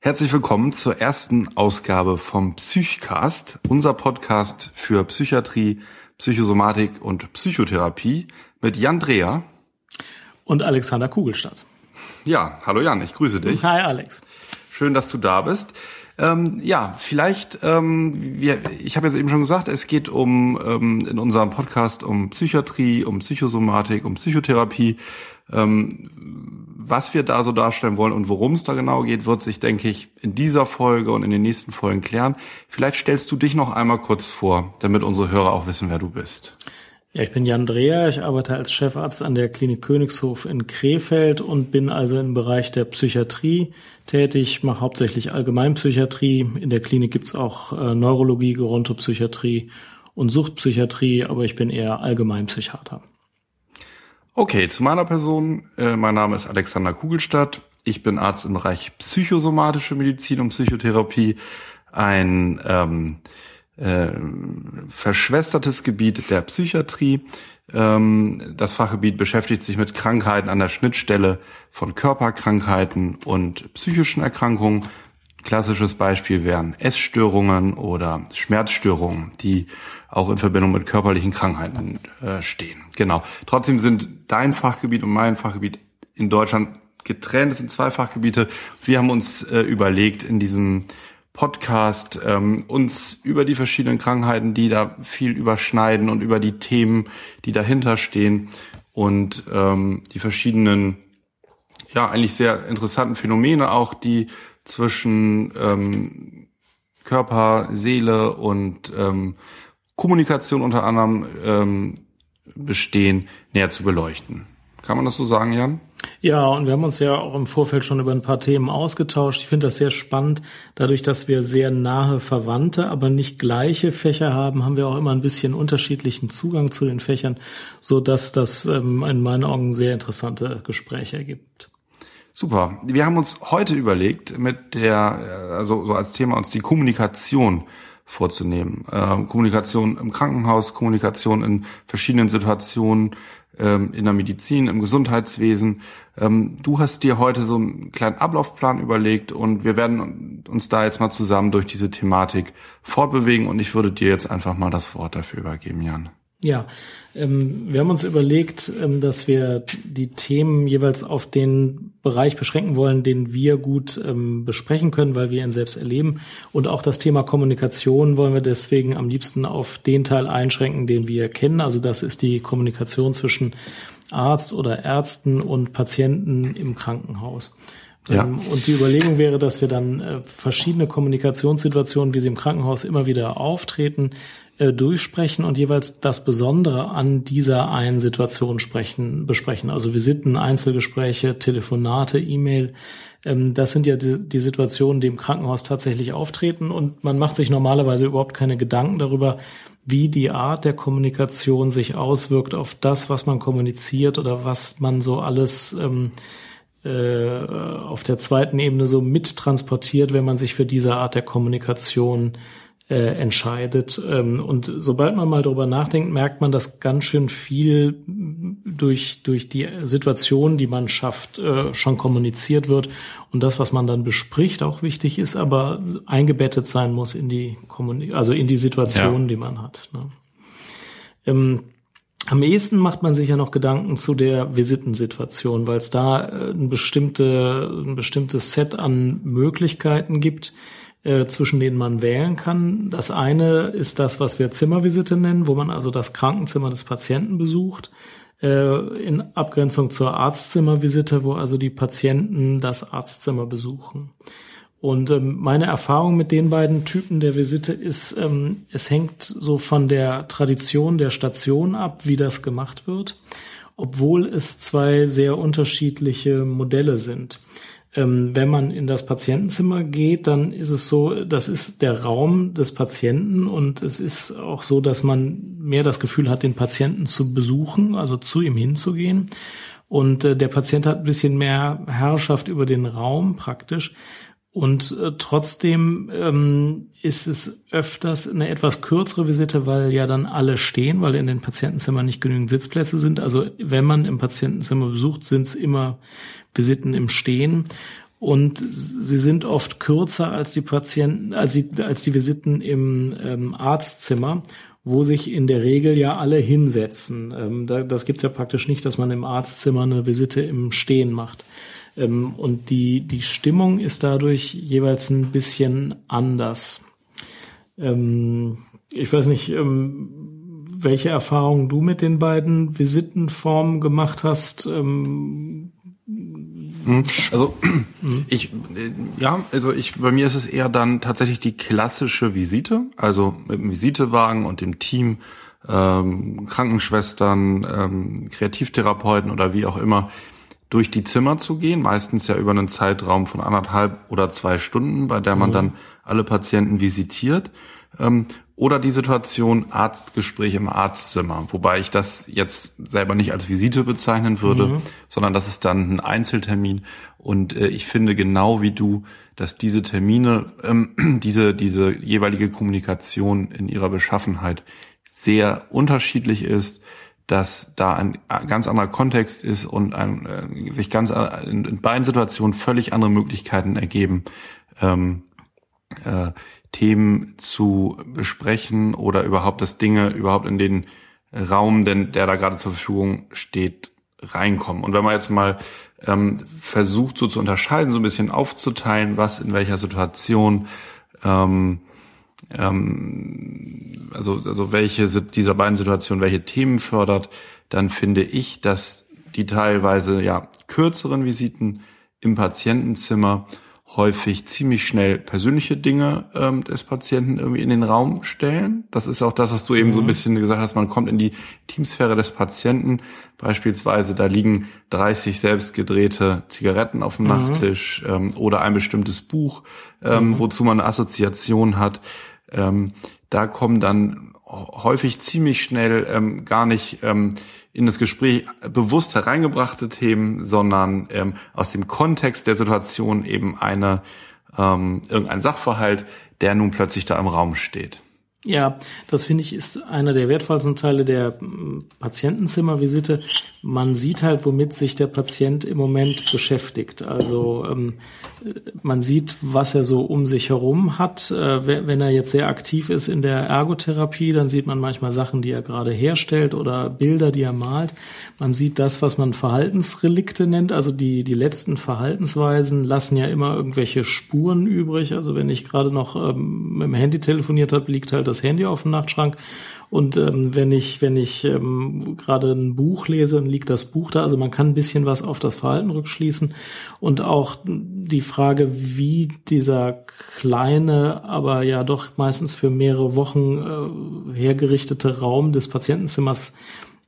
Herzlich willkommen zur ersten Ausgabe vom Psychcast, unser Podcast für Psychiatrie, Psychosomatik und Psychotherapie mit Jan Dreher und Alexander Kugelstadt. Ja, hallo Jan, ich grüße dich. Hi Alex. Schön, dass du da bist. Ähm, ja, vielleicht, ähm, wir, ich habe jetzt eben schon gesagt, es geht um ähm, in unserem Podcast um Psychiatrie, um Psychosomatik, um Psychotherapie. Ähm, was wir da so darstellen wollen und worum es da genau geht, wird sich, denke ich, in dieser Folge und in den nächsten Folgen klären. Vielleicht stellst du dich noch einmal kurz vor, damit unsere Hörer auch wissen, wer du bist. Ja, ich bin Jan Dreher, ich arbeite als Chefarzt an der Klinik Königshof in Krefeld und bin also im Bereich der Psychiatrie tätig, mache hauptsächlich Allgemeinpsychiatrie. In der Klinik gibt's auch äh, Neurologie, Gerontopsychiatrie und Suchtpsychiatrie, aber ich bin eher Allgemeinpsychiater. Okay, zu meiner Person. Äh, mein Name ist Alexander Kugelstadt. Ich bin Arzt im Bereich psychosomatische Medizin und Psychotherapie. Ein ähm, äh, verschwestertes Gebiet der Psychiatrie. Ähm, das Fachgebiet beschäftigt sich mit Krankheiten an der Schnittstelle von Körperkrankheiten und psychischen Erkrankungen. Klassisches Beispiel wären Essstörungen oder Schmerzstörungen, die auch in Verbindung mit körperlichen Krankheiten äh, stehen. Genau. Trotzdem sind dein Fachgebiet und mein Fachgebiet in Deutschland getrennt. Es sind zwei Fachgebiete. Wir haben uns äh, überlegt, in diesem Podcast ähm, uns über die verschiedenen Krankheiten, die da viel überschneiden und über die Themen, die dahinter stehen und ähm, die verschiedenen, ja, eigentlich sehr interessanten Phänomene auch, die zwischen ähm, Körper, Seele und ähm, Kommunikation unter anderem ähm, bestehen, näher zu beleuchten. Kann man das so sagen, Jan? Ja, und wir haben uns ja auch im Vorfeld schon über ein paar Themen ausgetauscht. Ich finde das sehr spannend. Dadurch, dass wir sehr nahe Verwandte, aber nicht gleiche Fächer haben, haben wir auch immer ein bisschen unterschiedlichen Zugang zu den Fächern, so dass das ähm, in meinen Augen sehr interessante Gespräche ergibt. Super. Wir haben uns heute überlegt, mit der, also so als Thema uns die Kommunikation vorzunehmen. Äh, Kommunikation im Krankenhaus, Kommunikation in verschiedenen Situationen, ähm, in der Medizin, im Gesundheitswesen. Ähm, du hast dir heute so einen kleinen Ablaufplan überlegt und wir werden uns da jetzt mal zusammen durch diese Thematik fortbewegen und ich würde dir jetzt einfach mal das Wort dafür übergeben, Jan. Ja, wir haben uns überlegt, ähm, dass wir die Themen jeweils auf den Bereich beschränken wollen, den wir gut ähm, besprechen können, weil wir ihn selbst erleben. Und auch das Thema Kommunikation wollen wir deswegen am liebsten auf den Teil einschränken, den wir kennen. Also das ist die Kommunikation zwischen Arzt oder Ärzten und Patienten im Krankenhaus. Ja. Ähm, und die Überlegung wäre, dass wir dann äh, verschiedene Kommunikationssituationen, wie sie im Krankenhaus immer wieder auftreten, äh, durchsprechen und jeweils das Besondere an dieser einen Situation sprechen, besprechen. Also Visiten, Einzelgespräche, Telefonate, E-Mail. Ähm, das sind ja die, die Situationen, die im Krankenhaus tatsächlich auftreten und man macht sich normalerweise überhaupt keine Gedanken darüber, wie die Art der Kommunikation sich auswirkt auf das, was man kommuniziert oder was man so alles ähm, äh, auf der zweiten Ebene so mittransportiert, wenn man sich für diese Art der Kommunikation äh, entscheidet. Ähm, und sobald man mal drüber nachdenkt, merkt man, dass ganz schön viel durch, durch die Situation, die man schafft, äh, schon kommuniziert wird. Und das, was man dann bespricht, auch wichtig ist, aber eingebettet sein muss in die Kommunik also in die Situation, ja. die man hat. Ne? Ähm, am ehesten macht man sich ja noch Gedanken zu der Visitensituation, weil es da äh, ein, bestimmte, ein bestimmtes Set an Möglichkeiten gibt, äh, zwischen denen man wählen kann. Das eine ist das, was wir Zimmervisite nennen, wo man also das Krankenzimmer des Patienten besucht, äh, in Abgrenzung zur Arztzimmervisite, wo also die Patienten das Arztzimmer besuchen. Und ähm, meine Erfahrung mit den beiden Typen der Visite ist, ähm, es hängt so von der Tradition der Station ab, wie das gemacht wird, obwohl es zwei sehr unterschiedliche Modelle sind. Ähm, wenn man in das Patientenzimmer geht, dann ist es so, das ist der Raum des Patienten und es ist auch so, dass man mehr das Gefühl hat, den Patienten zu besuchen, also zu ihm hinzugehen. Und äh, der Patient hat ein bisschen mehr Herrschaft über den Raum praktisch. Und äh, trotzdem ähm, ist es öfters eine etwas kürzere Visite, weil ja dann alle stehen, weil in den Patientenzimmern nicht genügend Sitzplätze sind. Also wenn man im Patientenzimmer besucht, sind es immer Visiten im Stehen. und sie sind oft kürzer als die Patienten, als die, als die Visiten im ähm, Arztzimmer, wo sich in der Regel ja alle hinsetzen. Ähm, da, das gibt's ja praktisch nicht, dass man im Arztzimmer eine Visite im Stehen macht. Ähm, und die, die Stimmung ist dadurch jeweils ein bisschen anders. Ähm, ich weiß nicht, ähm, welche Erfahrungen du mit den beiden Visitenformen gemacht hast. Ähm, hm, also ich ja, also ich bei mir ist es eher dann tatsächlich die klassische Visite, also mit dem Visitewagen und dem Team, ähm, Krankenschwestern, ähm, Kreativtherapeuten oder wie auch immer durch die Zimmer zu gehen, meistens ja über einen Zeitraum von anderthalb oder zwei Stunden, bei der man mhm. dann alle Patienten visitiert. Ähm, oder die Situation Arztgespräch im Arztzimmer, wobei ich das jetzt selber nicht als Visite bezeichnen würde, mhm. sondern das ist dann ein Einzeltermin. Und äh, ich finde genau wie du, dass diese Termine, ähm, diese, diese jeweilige Kommunikation in ihrer Beschaffenheit sehr unterschiedlich ist, dass da ein ganz anderer Kontext ist und ein, äh, sich ganz äh, in, in beiden Situationen völlig andere Möglichkeiten ergeben. Ähm, äh, Themen zu besprechen oder überhaupt das Dinge überhaupt in den Raum, denn der da gerade zur Verfügung steht, reinkommen. Und wenn man jetzt mal ähm, versucht, so zu unterscheiden, so ein bisschen aufzuteilen, was in welcher Situation, ähm, ähm, also, also welche dieser beiden Situationen welche Themen fördert, dann finde ich, dass die teilweise ja kürzeren Visiten im Patientenzimmer häufig ziemlich schnell persönliche Dinge ähm, des Patienten irgendwie in den Raum stellen. Das ist auch das, was du eben mhm. so ein mhm. bisschen gesagt hast, man kommt in die Teamsphäre des Patienten. Beispielsweise, da liegen 30 selbst gedrehte Zigaretten auf dem mhm. Nachttisch ähm, oder ein bestimmtes Buch, ähm, mhm. wozu man eine Assoziation hat. Ähm, da kommen dann häufig ziemlich schnell ähm, gar nicht ähm, in das Gespräch bewusst hereingebrachte Themen, sondern ähm, aus dem Kontext der Situation eben eine ähm, irgendein Sachverhalt, der nun plötzlich da im Raum steht. Ja, das finde ich ist einer der wertvollsten Teile der hm, Patientenzimmervisite. Man sieht halt, womit sich der Patient im Moment beschäftigt. Also ähm, man sieht, was er so um sich herum hat. Äh, wenn er jetzt sehr aktiv ist in der Ergotherapie, dann sieht man manchmal Sachen, die er gerade herstellt oder Bilder, die er malt. Man sieht das, was man Verhaltensrelikte nennt. Also die, die letzten Verhaltensweisen lassen ja immer irgendwelche Spuren übrig. Also wenn ich gerade noch ähm, mit dem Handy telefoniert habe, liegt halt das Handy auf dem Nachtschrank. Und ähm, wenn ich, wenn ich ähm, gerade ein Buch lese, dann liegt das Buch da. Also man kann ein bisschen was auf das Verhalten rückschließen. Und auch die Frage, wie dieser kleine, aber ja doch meistens für mehrere Wochen äh, hergerichtete Raum des Patientenzimmers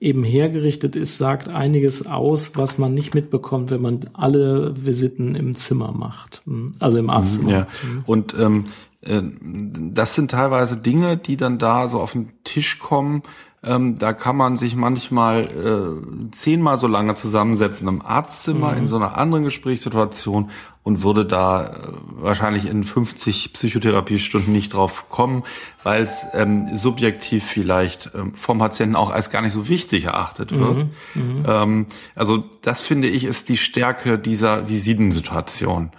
eben hergerichtet ist, sagt einiges aus, was man nicht mitbekommt, wenn man alle Visiten im Zimmer macht, also im Arztzimmer. Ja. Und ähm, äh, das sind teilweise Dinge, die dann da so auf den Tisch kommen. Ähm, da kann man sich manchmal äh, zehnmal so lange zusammensetzen im Arztzimmer mhm. in so einer anderen Gesprächssituation und würde da äh, wahrscheinlich in 50 Psychotherapiestunden nicht drauf kommen, weil es ähm, subjektiv vielleicht ähm, vom Patienten auch als gar nicht so wichtig erachtet wird. Mhm. Mhm. Ähm, also das finde ich ist die Stärke dieser Visitensituation.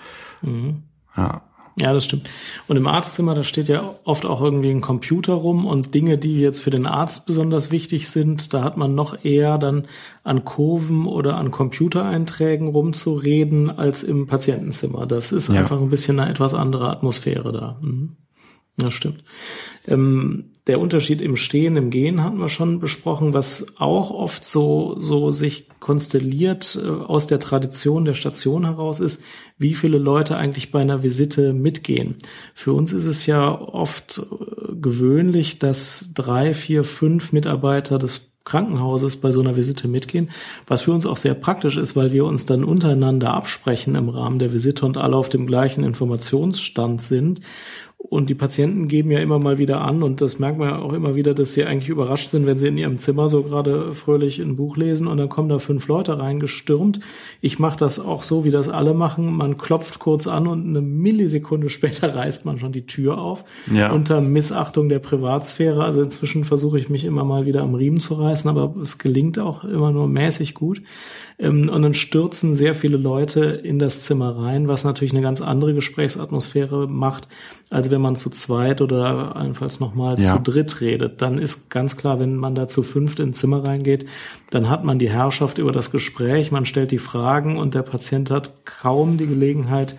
Mhm. Ja. Ja, das stimmt. Und im Arztzimmer, da steht ja oft auch irgendwie ein Computer rum und Dinge, die jetzt für den Arzt besonders wichtig sind, da hat man noch eher dann an Kurven oder an Computereinträgen rumzureden als im Patientenzimmer. Das ist ja. einfach ein bisschen eine etwas andere Atmosphäre da. Mhm. Das stimmt. Ähm, der Unterschied im Stehen, im Gehen hatten wir schon besprochen, was auch oft so, so sich konstelliert äh, aus der Tradition der Station heraus ist, wie viele Leute eigentlich bei einer Visite mitgehen. Für uns ist es ja oft äh, gewöhnlich, dass drei, vier, fünf Mitarbeiter des Krankenhauses bei so einer Visite mitgehen, was für uns auch sehr praktisch ist, weil wir uns dann untereinander absprechen im Rahmen der Visite und alle auf dem gleichen Informationsstand sind Und die Patienten geben ja immer mal wieder an, und das merkt man ja auch immer wieder, dass sie eigentlich überrascht sind, wenn sie in ihrem Zimmer so gerade fröhlich ein Buch lesen und dann kommen da fünf Leute reingestürmt. Ich mache das auch so, wie das alle machen. Man klopft kurz an und eine Millisekunde später reißt man schon die Tür auf. Ja. Unter Missachtung der Privatsphäre. Also inzwischen versuche ich mich immer mal wieder am Riemen zu reißen, aber es gelingt auch immer nur mäßig gut. Ähm, und dann stürzen sehr viele Leute in das Zimmer rein, was natürlich eine ganz andere Gesprächsatmosphäre macht, als wenn man zu zweit oder allenfalls nochmal ja. zu dritt redet. Dann ist ganz klar, wenn man da zu fünft ins Zimmer reingeht, dann hat man die Herrschaft über das Gespräch, man stellt die Fragen und der Patient hat kaum die Gelegenheit,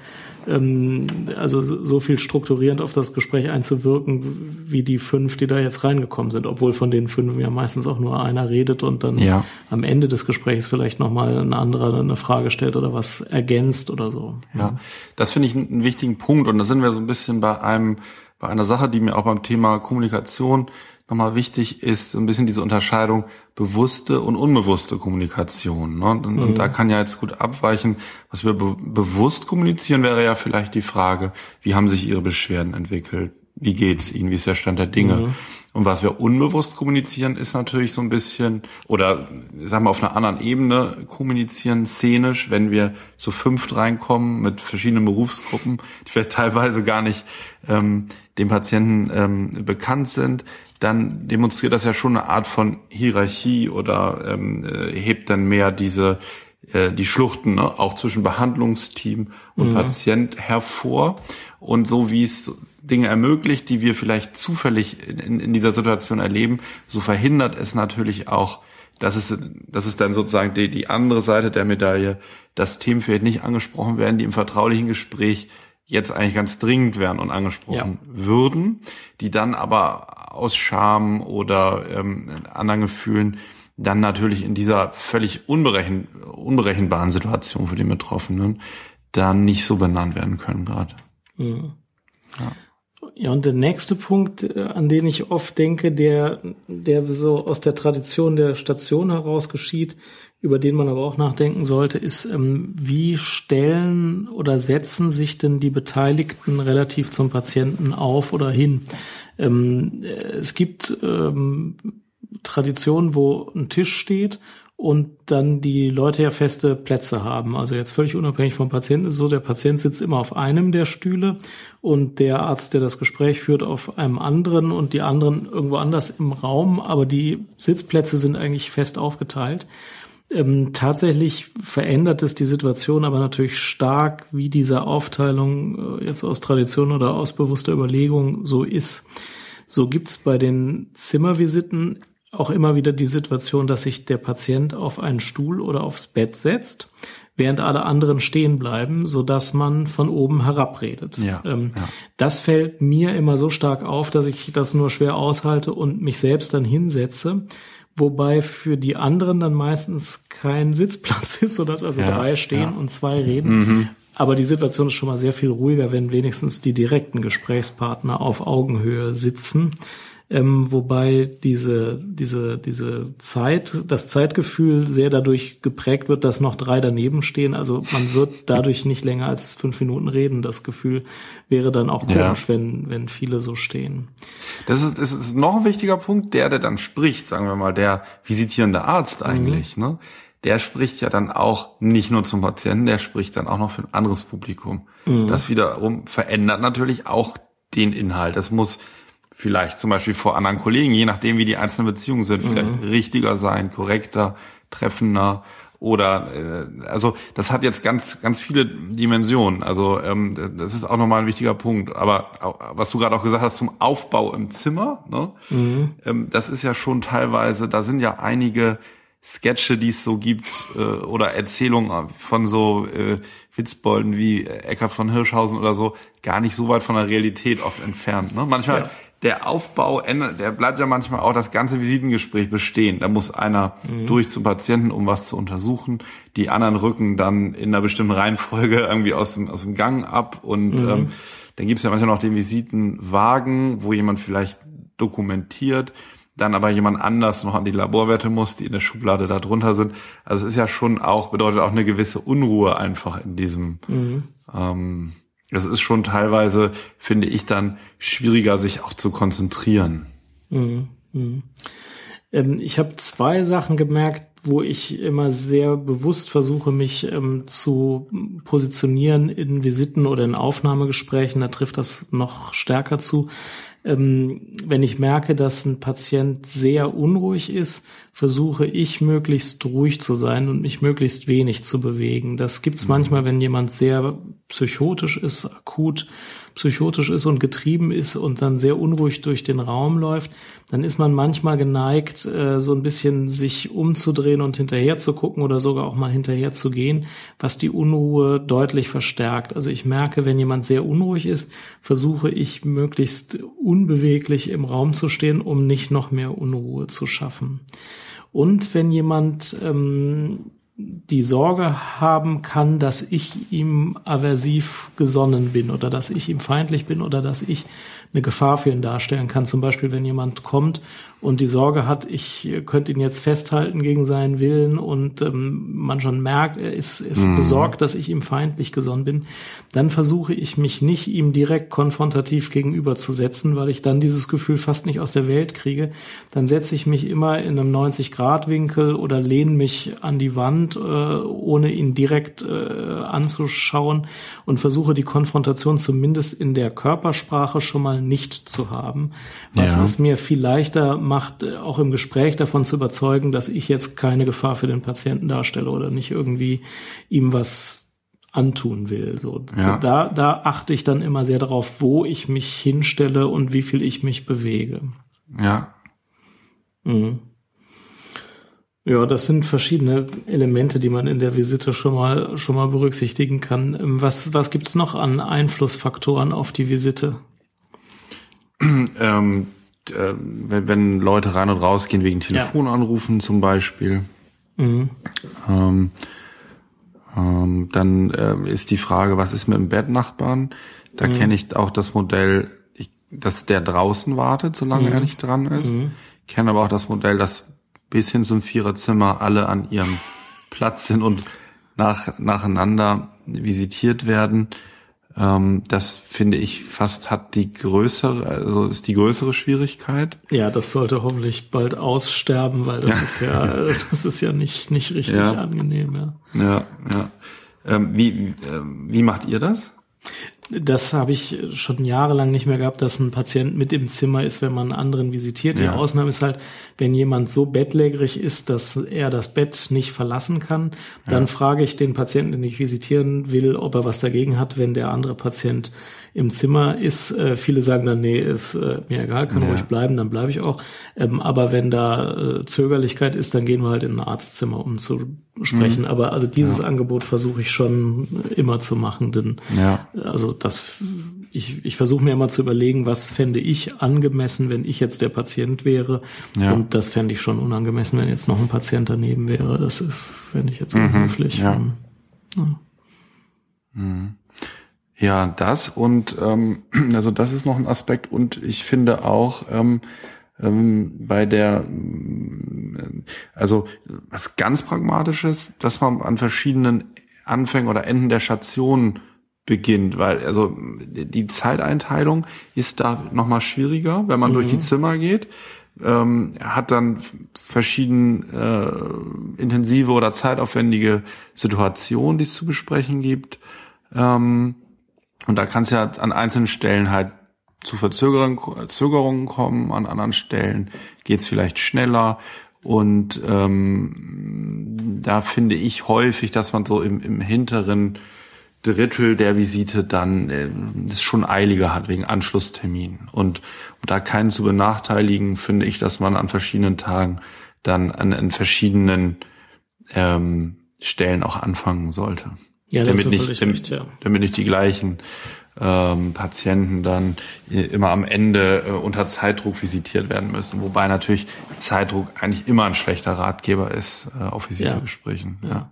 ähm, also so viel strukturierend auf das Gespräch einzuwirken, wie die fünf, die da jetzt reingekommen sind, obwohl von den fünf ja meistens auch nur einer redet und dann ja. am Ende des Gesprächs vielleicht nochmal ein anderer eine Frage stellt oder was ergänzt oder so. Ja, das finde ich einen wichtigen Punkt und da sind wir so ein bisschen bei einem, bei einer Sache, die mir auch beim Thema Kommunikation nochmal wichtig ist, so ein bisschen diese Unterscheidung bewusste und unbewusste Kommunikation. Ne? Und, mhm. und, da kann ja jetzt gut abweichen, was wir be bewusst kommunizieren, wäre ja vielleicht die Frage, wie haben sich Ihre Beschwerden entwickelt? Wie geht's Ihnen? Wie ist der Stand der Dinge? Mhm. Und was wir unbewusst kommunizieren, ist natürlich so ein bisschen, oder sagen wir auf einer anderen Ebene kommunizieren, szenisch, wenn wir zu fünft reinkommen mit verschiedenen Berufsgruppen, die vielleicht teilweise gar nicht ähm, dem Patienten ähm, bekannt sind, dann demonstriert das ja schon eine Art von Hierarchie oder ähm, äh, hebt dann mehr diese äh, die Schluchten ne, auch zwischen Behandlungsteam und mhm. Patient hervor und so wie es Dinge ermöglicht, die wir vielleicht zufällig in, in dieser Situation erleben, so verhindert es natürlich auch, dass es, das ist dann sozusagen die, die andere Seite der Medaille, dass Themen vielleicht nicht angesprochen werden, die im vertraulichen Gespräch jetzt eigentlich ganz dringend wären und angesprochen ja. würden, die dann aber aus Scham oder ähm, anderen Gefühlen dann natürlich in dieser völlig unberechen, unberechenbaren Situation für den Betroffenen dann nicht so benannt werden können gerade. Ja. Ja, und der nächste Punkt, äh, an den ich oft denke, der, der so aus der Tradition der Station heraus geschieht, über den man aber auch nachdenken sollte, ist, ähm, wie stellen oder setzen sich denn die Beteiligten relativ zum Patienten auf oder hin? Ähm, es gibt ähm, Traditionen, wo ein Tisch steht und dann die Leute ja feste Plätze haben. Also jetzt völlig unabhängig vom Patienten ist so, der Patient sitzt immer auf einem der Stühle und der Arzt, der das Gespräch führt, auf einem anderen und die anderen irgendwo anders im Raum, aber die Sitzplätze sind eigentlich fest aufgeteilt. Ähm, tatsächlich verändert es die Situation aber natürlich stark, wie diese Aufteilung äh, jetzt aus Tradition oder aus bewusster Überlegung so ist. So gibt's bei den Zimmervisiten auch immer wieder die Situation, dass sich der Patient auf einen Stuhl oder aufs Bett setzt, während alle anderen stehen bleiben, so dass man von oben herabredet. Ja, ähm, ja. Das fällt mir immer so stark auf, dass ich das nur schwer aushalte und mich selbst dann hinsetze wobei für die anderen dann meistens kein Sitzplatz ist, sodass also ja, drei stehen und zwei reden. Mhm. Aber die Situation ist schon mal sehr viel ruhiger, wenn wenigstens die direkten Gesprächspartner auf Augenhöhe sitzen ähm, wobei diese, diese, diese Zeit, das Zeitgefühl sehr dadurch geprägt wird, dass noch drei daneben stehen. Also man wird dadurch nicht länger als fünf Minuten reden. Das Gefühl wäre dann auch komisch, ja. wenn, wenn viele so stehen. Das ist, das ist noch ein wichtiger Punkt, der, der dann spricht, sagen wir mal, der visitierende Arzt mhm. eigentlich, mhm. ne? der spricht ja dann auch nicht nur zum Patienten, der spricht dann auch noch für ein anderes Publikum. Mhm. Das wiederum verändert natürlich auch den Inhalt. Es muss vielleicht zum Beispiel vor anderen Kollegen, je nachdem wie die einzelnen Beziehungen sind, vielleicht mhm. richtiger sein, korrekter, treffender oder äh, also das hat jetzt ganz ganz viele Dimensionen. Also ähm, das ist auch nochmal ein wichtiger Punkt. Aber was du gerade auch gesagt hast zum Aufbau im Zimmer, ne? Mhm. Ähm, das ist ja schon teilweise, da sind ja einige Sketche, die es so gibt, äh, oder Erzählungen von so äh, Witzbolden wie Eckhard von Hirschhausen oder so, gar nicht so weit von der Realität oft entfernt. Ne? Manchmal ja der Aufbau ändert, der bleibt ja manchmal auch das ganze Visitengespräch bestehen. Da muss einer mhm. durch zum Patienten, um was zu untersuchen. Die anderen rücken dann in einer bestimmten Reihenfolge irgendwie aus dem, aus dem Gang ab. Und mhm. ähm, dann gibt's ja manchmal noch den Visitenwagen, wo jemand vielleicht dokumentiert, dann aber jemand anders noch an die Laborwerte muss, die in der Schublade da drunter sind. Also es ist ja schon auch, bedeutet auch eine gewisse Unruhe einfach in diesem, mhm. ähm, es ist schon teilweise, finde ich, dann schwieriger, sich auch zu konzentrieren. Mhm. Mhm. Ähm, ich habe zwei Sachen gemerkt, wo ich immer sehr bewusst versuche, mich ähm, zu positionieren in Visiten oder in Aufnahmegesprächen. Da trifft das noch stärker zu. Ähm, wenn ich merke, dass ein Patient sehr unruhig ist, versuche ich möglichst ruhig zu sein und mich möglichst wenig zu bewegen. Das gibt's mhm. manchmal, wenn jemand sehr psychotisch ist, akut psychotisch ist und getrieben ist und dann sehr unruhig durch den Raum läuft, dann ist man manchmal geneigt, äh, so ein bisschen sich umzudrehen und hinterher zu gucken oder sogar auch mal hinterher zu gehen, was die Unruhe deutlich verstärkt. Also ich merke, wenn jemand sehr unruhig ist, versuche ich möglichst unbeweglich im Raum zu stehen, um nicht noch mehr Unruhe zu schaffen. Und wenn jemand ähm, die Sorge haben kann, dass ich ihm aversiv gesonnen bin oder dass ich ihm feindlich bin oder dass ich eine Gefahr für ihn darstellen kann. Zum Beispiel, wenn jemand kommt und die Sorge hat, ich könnte ihn jetzt festhalten gegen seinen Willen und ähm, man schon merkt, er ist, ist mhm. besorgt, dass ich ihm feindlich gesonnen bin, dann versuche ich mich nicht ihm direkt konfrontativ gegenüberzusetzen, weil ich dann dieses Gefühl fast nicht aus der Welt kriege. Dann setze ich mich immer in einem 90-Grad-Winkel oder lehne mich an die Wand, äh, ohne ihn direkt äh, anzuschauen und versuche die Konfrontation zumindest in der Körpersprache schon mal nicht zu haben, was ja. es mir viel leichter macht, auch im Gespräch davon zu überzeugen, dass ich jetzt keine Gefahr für den Patienten darstelle oder nicht irgendwie ihm was antun will. So, ja. da, da achte ich dann immer sehr darauf, wo ich mich hinstelle und wie viel ich mich bewege. Ja. Mhm. Ja, das sind verschiedene Elemente, die man in der Visite schon mal schon mal berücksichtigen kann. Was was gibt's noch an Einflussfaktoren auf die Visite? ähm, äh, wenn, wenn Leute rein und raus gehen wegen Telefonanrufen ja. zum Beispiel, mhm. ähm, ähm, dann äh, ist die Frage, was ist mit dem Bettnachbarn? Da mhm. kenne ich auch das Modell, ich, dass der draußen wartet, solange mhm. er nicht dran ist. Mhm. Kenne aber auch das Modell, dass bis hin zum Viererzimmer alle an ihrem Platz sind und nach, nacheinander visitiert werden. Ähm, das finde ich fast hat die größere, also ist die größere Schwierigkeit. Ja, das sollte hoffentlich bald aussterben, weil das ist ja, das ist ja nicht, nicht richtig ja. angenehm, ja. Ja, ja. Ähm, wie, wie, äh, wie macht ihr das? Das habe ich schon jahrelang nicht mehr gehabt, dass ein Patient mit im Zimmer ist, wenn man einen anderen visitiert. Die ja. Ausnahme ist halt, wenn jemand so bettlägerig ist, dass er das Bett nicht verlassen kann, dann ja. frage ich den Patienten, den ich visitieren will, ob er was dagegen hat, wenn der andere Patient im Zimmer ist. Äh, viele sagen dann, nee, ist äh, mir egal, kann ja. ruhig bleiben, dann bleibe ich auch. Ähm, aber wenn da äh, Zögerlichkeit ist, dann gehen wir halt in ein Arztzimmer, um zu sprechen. Mhm. Aber also dieses ja. Angebot versuche ich schon immer zu machen, denn ja. also das ich, ich versuche mir immer zu überlegen, was fände ich angemessen, wenn ich jetzt der Patient wäre. Ja. Und das fände ich schon unangemessen, wenn jetzt noch ein Patient daneben wäre. Das fände ich jetzt mhm. unhöflich. Ja. ja. Mhm. Ja, das und ähm, also das ist noch ein Aspekt und ich finde auch ähm, ähm, bei der also was ganz pragmatisches, dass man an verschiedenen Anfängen oder Enden der Station beginnt, weil also die Zeiteinteilung ist da noch mal schwieriger, wenn man mhm. durch die Zimmer geht. Ähm, hat dann verschieden äh, intensive oder zeitaufwendige Situationen, die es zu besprechen gibt. Ähm, und da kann es ja an einzelnen Stellen halt zu Verzögerungen kommen, an anderen Stellen geht es vielleicht schneller. Und ähm, da finde ich häufig, dass man so im, im hinteren Drittel der Visite dann äh, es schon eiliger hat wegen Anschlusstermin. Und um da keinen zu benachteiligen, finde ich, dass man an verschiedenen Tagen dann an, an verschiedenen ähm, Stellen auch anfangen sollte. Ja, damit nicht, damit, ja. damit nicht die gleichen ähm, Patienten dann immer am Ende äh, unter Zeitdruck visitiert werden müssen. Wobei natürlich Zeitdruck eigentlich immer ein schlechter Ratgeber ist äh, auf Visitegesprächen. Ja. ja.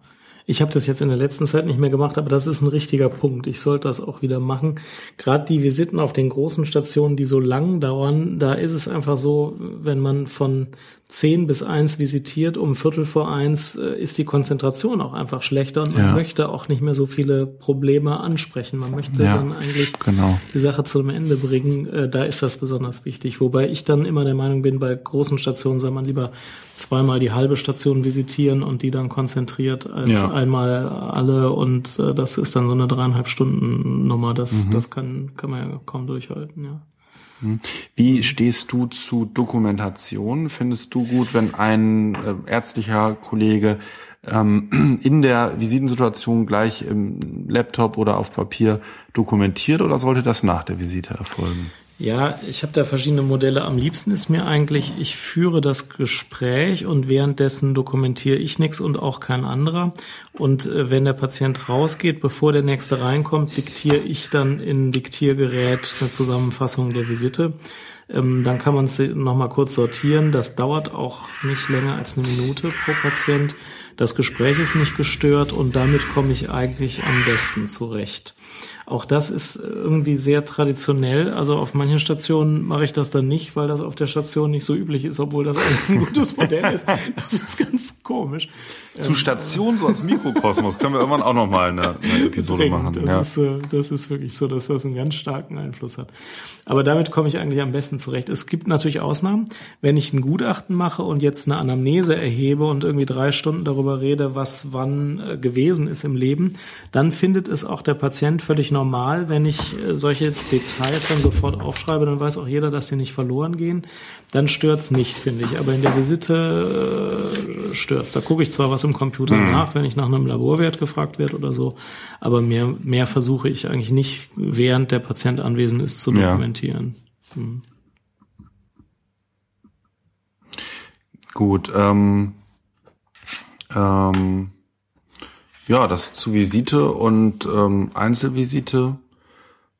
Ich habe das jetzt in der letzten Zeit nicht mehr gemacht, aber das ist ein richtiger Punkt. Ich sollte das auch wieder machen. Gerade die Visiten auf den großen Stationen, die so lang dauern, da ist es einfach so, wenn man von zehn bis eins visitiert, um Viertel vor eins äh, ist die Konzentration auch einfach schlechter und man Ja. möchte auch nicht mehr so viele Probleme ansprechen. Man möchte Ja, dann eigentlich genau. die Sache zum Ende bringen. Äh, da ist das besonders wichtig. Wobei ich dann immer der Meinung bin, bei großen Stationen soll man lieber zweimal die halbe Station visitieren und die dann konzentriert als Ja. einmal alle und äh, das ist dann so eine dreieinhalb Stunden Nummer. Das, Mhm. das kann, kann man ja kaum durchhalten, ja. Wie stehst du zu Dokumentation? Findest du gut, wenn ein äh, ärztlicher Kollege ähm, in der Visitensituation gleich im Laptop oder auf Papier dokumentiert oder sollte das nach der Visite erfolgen? Ja, ich habe da verschiedene Modelle. Am liebsten ist mir eigentlich, ich führe das Gespräch und währenddessen dokumentiere ich nichts und auch kein anderer. Und äh, wenn der Patient rausgeht, bevor der nächste reinkommt, diktiere ich dann in Diktiergerät eine Zusammenfassung der Visite. Ähm, dann kann man es nochmal kurz sortieren. Das dauert auch nicht länger als eine Minute pro Patient. Das Gespräch ist nicht gestört und damit komme ich eigentlich am besten zurecht. Auch das ist irgendwie sehr traditionell. Also auf manchen Stationen mache ich das dann nicht, weil das auf der Station nicht so üblich ist, obwohl das eigentlich ein gutes Modell ist. Das ist ganz komisch. Zu Station, so als Mikrokosmos, können wir irgendwann auch nochmal eine, eine Episode Dringend. machen. Das, Ja. ist, äh, das ist wirklich so, dass das einen ganz starken Einfluss hat. Aber damit komme ich eigentlich am besten zurecht. Es gibt natürlich Ausnahmen. Wenn ich ein Gutachten mache und jetzt eine Anamnese erhebe und irgendwie drei Stunden darüber rede, was wann äh, gewesen ist im Leben, dann findet es auch der Patient völlig normal, wenn ich äh, solche Details dann sofort aufschreibe, dann weiß auch jeder, dass sie nicht verloren gehen. Dann stört's nicht, finde ich. Aber in der Visite äh, stört's. Da gucke ich zwar was im Computer nach, wenn ich nach einem Laborwert gefragt werde oder so, aber mehr, mehr versuche ich eigentlich nicht, während der Patient anwesend ist, zu Ja. dokumentieren. Gut, ähm, ähm, ja, das zu Visite und ähm, Einzelvisite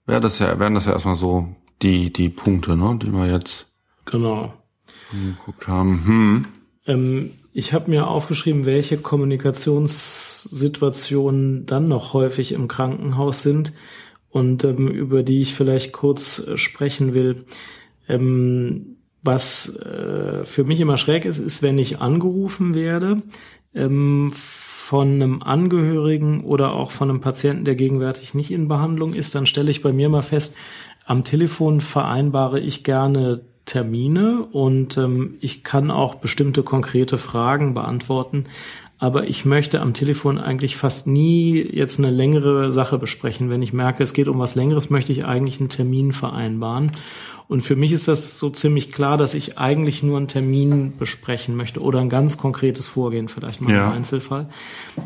wäre das ja, wären das ja erstmal so die, die Punkte, ne, die wir jetzt Genau. geguckt haben. Hm. Ähm, ich habe mir aufgeschrieben, welche Kommunikationssituationen dann noch häufig im Krankenhaus sind und ähm, über die ich vielleicht kurz äh, sprechen will. Ähm, was äh, für mich immer schräg ist, ist, wenn ich angerufen werde ähm, von einem Angehörigen oder auch von einem Patienten, der gegenwärtig nicht in Behandlung ist, dann stelle ich bei mir mal fest, am Telefon vereinbare ich gerne Termine und ähm, ich kann auch bestimmte konkrete Fragen beantworten. Aber ich möchte am Telefon eigentlich fast nie jetzt eine längere Sache besprechen. Wenn ich merke, es geht um was Längeres, möchte ich eigentlich einen Termin vereinbaren. Und für mich ist das so ziemlich klar, dass ich eigentlich nur einen Termin besprechen möchte oder ein ganz konkretes Vorgehen, vielleicht mal Ja. im Einzelfall.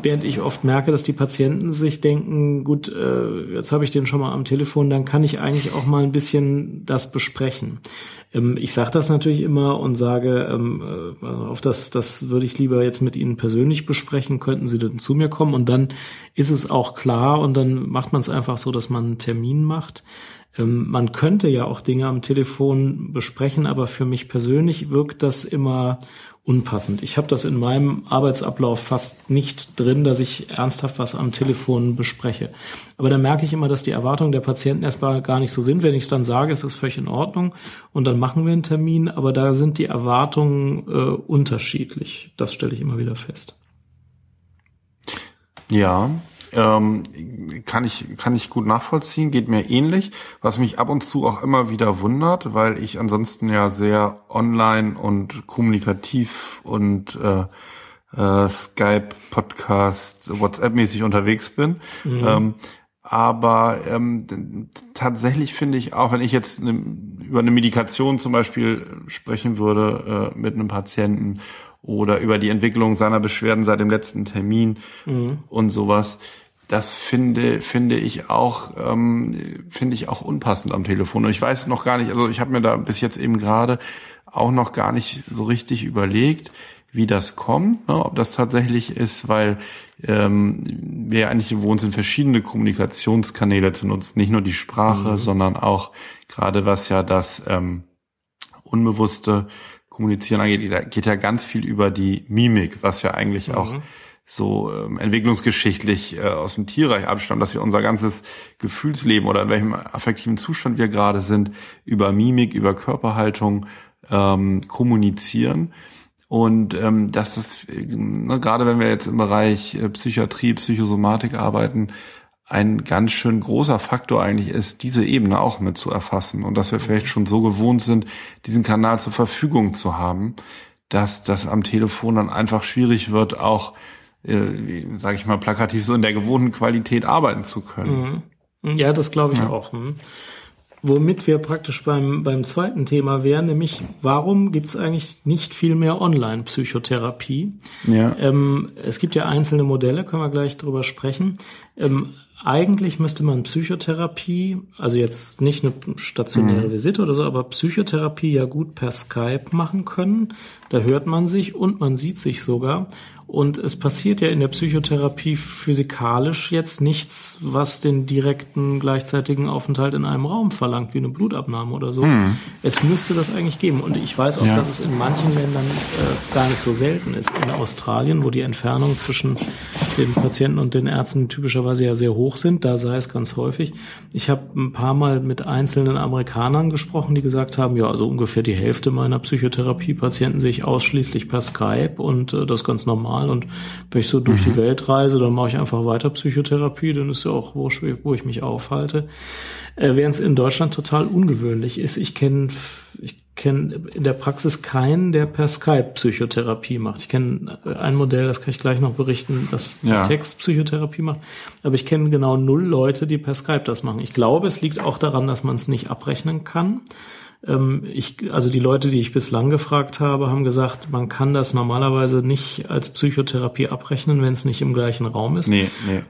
Während ich oft merke, dass die Patienten sich denken, gut, äh, jetzt habe ich den schon mal am Telefon, dann kann ich eigentlich auch mal ein bisschen das besprechen. Ähm, ich sage das natürlich immer und sage, ähm, äh, also auf das, das würde ich lieber jetzt mit Ihnen persönlich besprechen, könnten Sie denn zu mir kommen? Und dann ist es auch klar und dann macht man es einfach so, dass man einen Termin macht. Ähm, man könnte ja auch Dinge am Telefon besprechen, aber für mich persönlich wirkt das immer unpassend. Ich habe das in meinem Arbeitsablauf fast nicht drin, dass ich ernsthaft was am Telefon bespreche. Aber da merke ich immer, dass die Erwartungen der Patienten erstmal gar nicht so sind. Wenn ich es dann sage, ist es völlig in Ordnung und dann machen wir einen Termin, aber da sind die Erwartungen äh, unterschiedlich. Das stelle ich immer wieder fest. Ja, ähm, kann ich kann ich gut nachvollziehen, geht mir ähnlich, was mich ab und zu auch immer wieder wundert, weil ich ansonsten ja sehr online und kommunikativ und äh, äh, Skype, Podcast, WhatsApp-mäßig unterwegs bin. Ähm, aber ähm, tatsächlich finde ich auch, wenn ich jetzt ne, über eine Medikation zum Beispiel sprechen würde äh, mit einem Patienten oder über die Entwicklung seiner Beschwerden seit dem letzten Termin und sowas, das finde finde ich auch ähm, finde ich auch unpassend am Telefon. Und ich weiß noch gar nicht, also ich habe mir da bis jetzt eben gerade auch noch gar nicht so richtig überlegt, wie das kommt, ne? ob das tatsächlich ist, weil ähm, wir ja eigentlich gewohnt sind, verschiedene Kommunikationskanäle zu nutzen, nicht nur die Sprache, sondern auch gerade was ja das ähm, unbewusste Kommunizieren angeht, da geht ja ganz viel über die Mimik, was ja eigentlich auch so ähm, entwicklungsgeschichtlich äh, aus dem Tierreich abstammt, dass wir unser ganzes Gefühlsleben oder in welchem affektiven Zustand wir gerade sind, über Mimik, über Körperhaltung ähm, kommunizieren. Und ähm, das ist, ne, gerade wenn wir jetzt im Bereich äh, Psychiatrie, Psychosomatik arbeiten, ein ganz schön großer Faktor eigentlich ist, diese Ebene auch mit zu erfassen und dass wir vielleicht schon so gewohnt sind, diesen Kanal zur Verfügung zu haben, dass das am Telefon dann einfach schwierig wird, auch, äh, sage ich mal, plakativ so in der gewohnten Qualität arbeiten zu können. Mhm. Ja, das glaube ich ja. auch. Hm. Womit wir praktisch beim, beim zweiten Thema wären, nämlich warum gibt es eigentlich nicht viel mehr Online-Psychotherapie? Ja. Ähm, es gibt ja einzelne Modelle, können wir gleich drüber sprechen. Ähm, eigentlich müsste man Psychotherapie, also jetzt nicht eine stationäre mhm. Visite oder so, aber Psychotherapie ja gut per Skype machen können. Da hört man sich und man sieht sich sogar. Und es passiert ja in der Psychotherapie physikalisch jetzt nichts, was den direkten gleichzeitigen Aufenthalt in einem Raum verlangt, wie eine Blutabnahme oder so. Hm. Es müsste das eigentlich geben. Und ich weiß auch, ja. dass es in manchen Ländern äh, gar nicht so selten ist. In Australien, wo die Entfernungen zwischen den Patienten und den Ärzten typischerweise ja sehr hoch sind, da sei es ganz häufig. Ich habe ein paar Mal mit einzelnen Amerikanern gesprochen, die gesagt haben, ja, also ungefähr die Hälfte meiner Psychotherapiepatienten sehe ich ausschließlich per Skype und äh, das ganz normal normal. Und wenn ich so durch mhm. die Welt reise, dann mache ich einfach weiter Psychotherapie, dann ist ja auch wurscht, wo ich mich aufhalte. Äh, Während es in Deutschland total ungewöhnlich ist. Ich kenne ich kenne in der Praxis keinen, der per Skype Psychotherapie macht. Ich kenne ein Modell, das kann ich gleich noch berichten, das ja. Textpsychotherapie macht. Aber ich kenne genau null Leute, die per Skype das machen. Ich glaube, es liegt auch daran, dass man es nicht abrechnen kann. Ähm, ich, also die Leute, die ich bislang gefragt habe, haben gesagt, man kann das normalerweise nicht als Psychotherapie abrechnen, wenn es nicht im gleichen Raum ist. Nee, nee.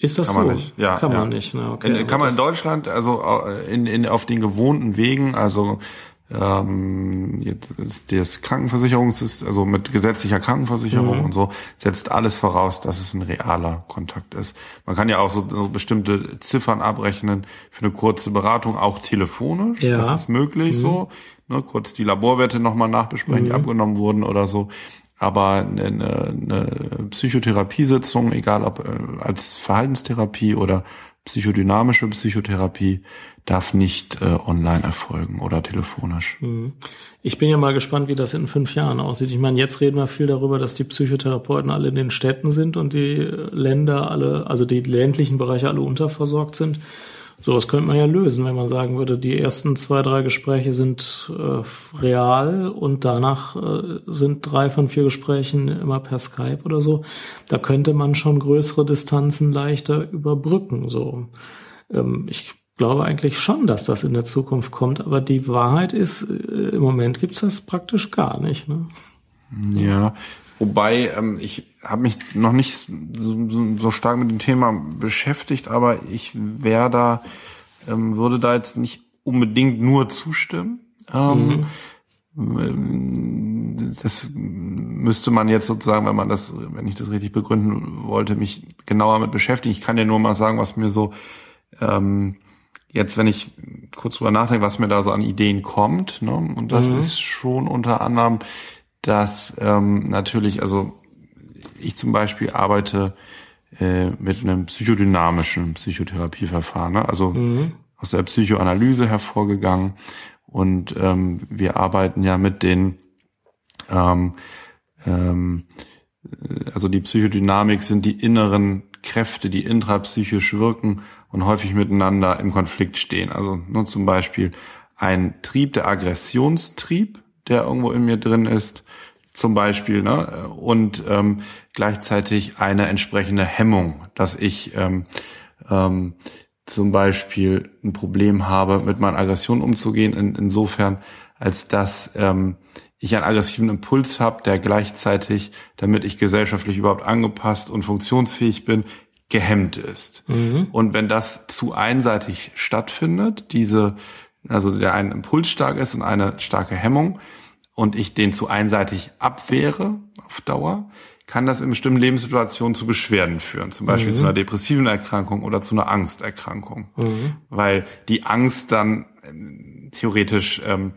Ist das kann so? Man nicht. Ja, kann ja. man nicht. Ne? Okay, in, kann man in Deutschland, also äh, in, in, auf den gewohnten Wegen, also ähm, jetzt ist das Krankenversicherungs also mit gesetzlicher Krankenversicherung mhm. und so setzt alles voraus, dass es ein realer Kontakt ist. Man kann ja auch so, so bestimmte Ziffern abrechnen für eine kurze Beratung, auch telefonisch. Ja. Das ist möglich mhm. so. Ne, kurz die Laborwerte nochmal nachbesprechen, mhm. die abgenommen wurden oder so. Aber eine, eine Psychotherapiesitzung, egal ob äh, als Verhaltenstherapie oder psychodynamische Psychotherapie, darf nicht äh, online erfolgen oder telefonisch. Mhm. Ich bin ja mal gespannt, wie das in fünf Jahren aussieht. Ich meine, jetzt reden wir viel darüber, dass die Psychotherapeuten alle in den Städten sind und die Länder alle, also die ländlichen Bereiche alle unterversorgt sind. Sowas könnte man ja lösen, wenn man sagen würde, die ersten zwei, drei Gespräche sind äh, real und danach äh, sind drei von vier Gesprächen immer per Skype oder so. Da könnte man schon größere Distanzen leichter überbrücken. So, ähm, ich glaube eigentlich schon, dass das in der Zukunft kommt, aber die Wahrheit ist, äh, im Moment gibt's das praktisch gar nicht. Ne? Ja, wobei ähm, ich habe mich noch nicht so, so, so, stark mit dem Thema beschäftigt, aber ich wäre da, ähm, würde da jetzt nicht unbedingt nur zustimmen. Ähm, mhm. Das müsste man jetzt sozusagen, wenn man das, wenn ich das richtig begründen wollte, mich genauer mit beschäftigen. Ich kann dir nur mal sagen, was mir so ähm, jetzt, wenn ich kurz drüber nachdenke, was mir da so an Ideen kommt, ne? und das mhm. ist schon unter anderem, dass ähm, natürlich, also ich zum Beispiel arbeite äh, mit einem psychodynamischen Psychotherapieverfahren, ne? also mhm. aus der Psychoanalyse hervorgegangen und ähm, wir arbeiten ja mit den ähm, ähm, also die Psychodynamik sind die inneren Kräfte, die intrapsychisch wirken und häufig miteinander im Konflikt stehen. Also nur zum Beispiel ein Trieb, der Aggressionstrieb, der irgendwo in mir drin ist, zum Beispiel, ne? und ähm, gleichzeitig eine entsprechende Hemmung, dass ich ähm, ähm, zum Beispiel ein Problem habe, mit meinen Aggressionen umzugehen, in, insofern, als dass ähm, ich einen aggressiven Impuls habe, der gleichzeitig, damit ich gesellschaftlich überhaupt angepasst und funktionsfähig bin, gehemmt ist. Mhm. Und wenn das zu einseitig stattfindet, diese, also der ein Impuls stark ist und eine starke Hemmung, und ich den zu einseitig abwehre auf Dauer, kann das in bestimmten Lebenssituationen zu Beschwerden führen, zum Beispiel mhm. zu einer depressiven Erkrankung oder zu einer Angsterkrankung, mhm. weil die Angst dann äh, theoretisch ähm,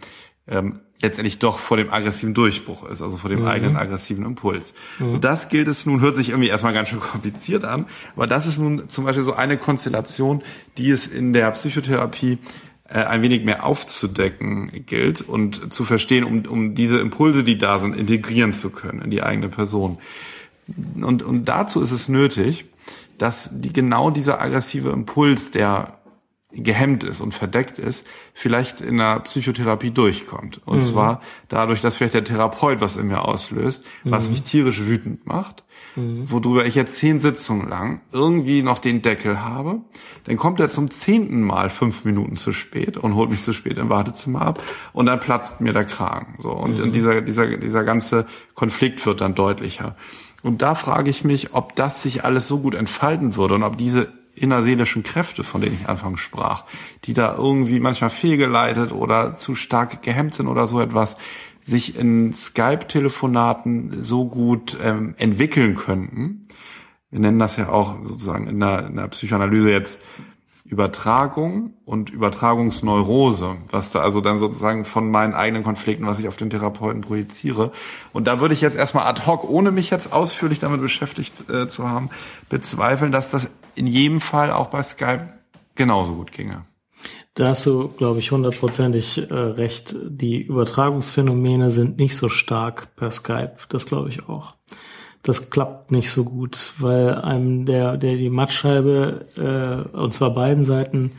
ähm, letztendlich doch vor dem aggressiven Durchbruch ist, also vor dem mhm. eigenen aggressiven Impuls. Mhm. Und das gilt es nun, hört sich irgendwie erstmal ganz schön kompliziert an, aber das ist nun zum Beispiel so eine Konstellation, die es in der Psychotherapie ein wenig mehr aufzudecken gilt und zu verstehen, um, um diese Impulse, die da sind, integrieren zu können in die eigene Person. Und, und dazu ist es nötig, dass die, genau dieser aggressive Impuls, der gehemmt ist und verdeckt ist, vielleicht in der Psychotherapie durchkommt. Und mhm. zwar dadurch, dass vielleicht der Therapeut was in mir auslöst, was mhm. mich tierisch wütend macht, mhm. worüber ich jetzt zehn Sitzungen lang irgendwie noch den Deckel habe. Dann kommt er zum zehnten Mal fünf Minuten zu spät und holt mich zu spät im Wartezimmer ab und dann platzt mir der Kragen. So und mhm. dieser dieser dieser ganze Konflikt wird dann deutlicher. Und da frage ich mich, ob das sich alles so gut entfalten würde und ob diese innerseelischen Kräfte, von denen ich anfangs sprach, die da irgendwie manchmal fehlgeleitet oder zu stark gehemmt sind oder so etwas, sich in Skype-Telefonaten so gut ähm, entwickeln könnten. Wir nennen das ja auch sozusagen in der, in der Psychoanalyse jetzt Übertragung und Übertragungsneurose, was da also dann sozusagen von meinen eigenen Konflikten, was ich auf den Therapeuten projiziere. Und da würde ich jetzt erstmal ad hoc, ohne mich jetzt ausführlich damit beschäftigt äh, zu haben, bezweifeln, dass das in jedem Fall auch bei Skype genauso gut ginge. Da hast du, glaube ich, hundertprozentig äh, recht. Die Übertragungsphänomene sind nicht so stark per Skype. Das glaube ich auch das klappt nicht so gut, weil einem der, der die Mattscheibe, äh, und zwar beiden Seiten,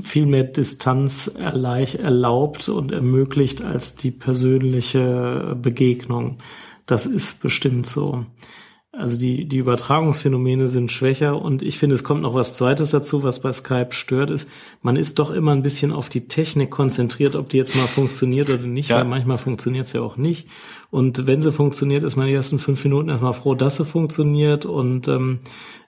viel mehr Distanz erlaubt und ermöglicht als die persönliche Begegnung. Das ist bestimmt so. Also die, die Übertragungsphänomene sind schwächer und ich finde, es kommt noch was Zweites dazu, was bei Skype stört, ist, man ist doch immer ein bisschen auf die Technik konzentriert, ob die jetzt mal funktioniert oder nicht, ja. weil manchmal funktioniert es ja auch nicht. Und wenn sie funktioniert, ist man die ersten fünf Minuten erstmal froh, dass sie funktioniert und ähm,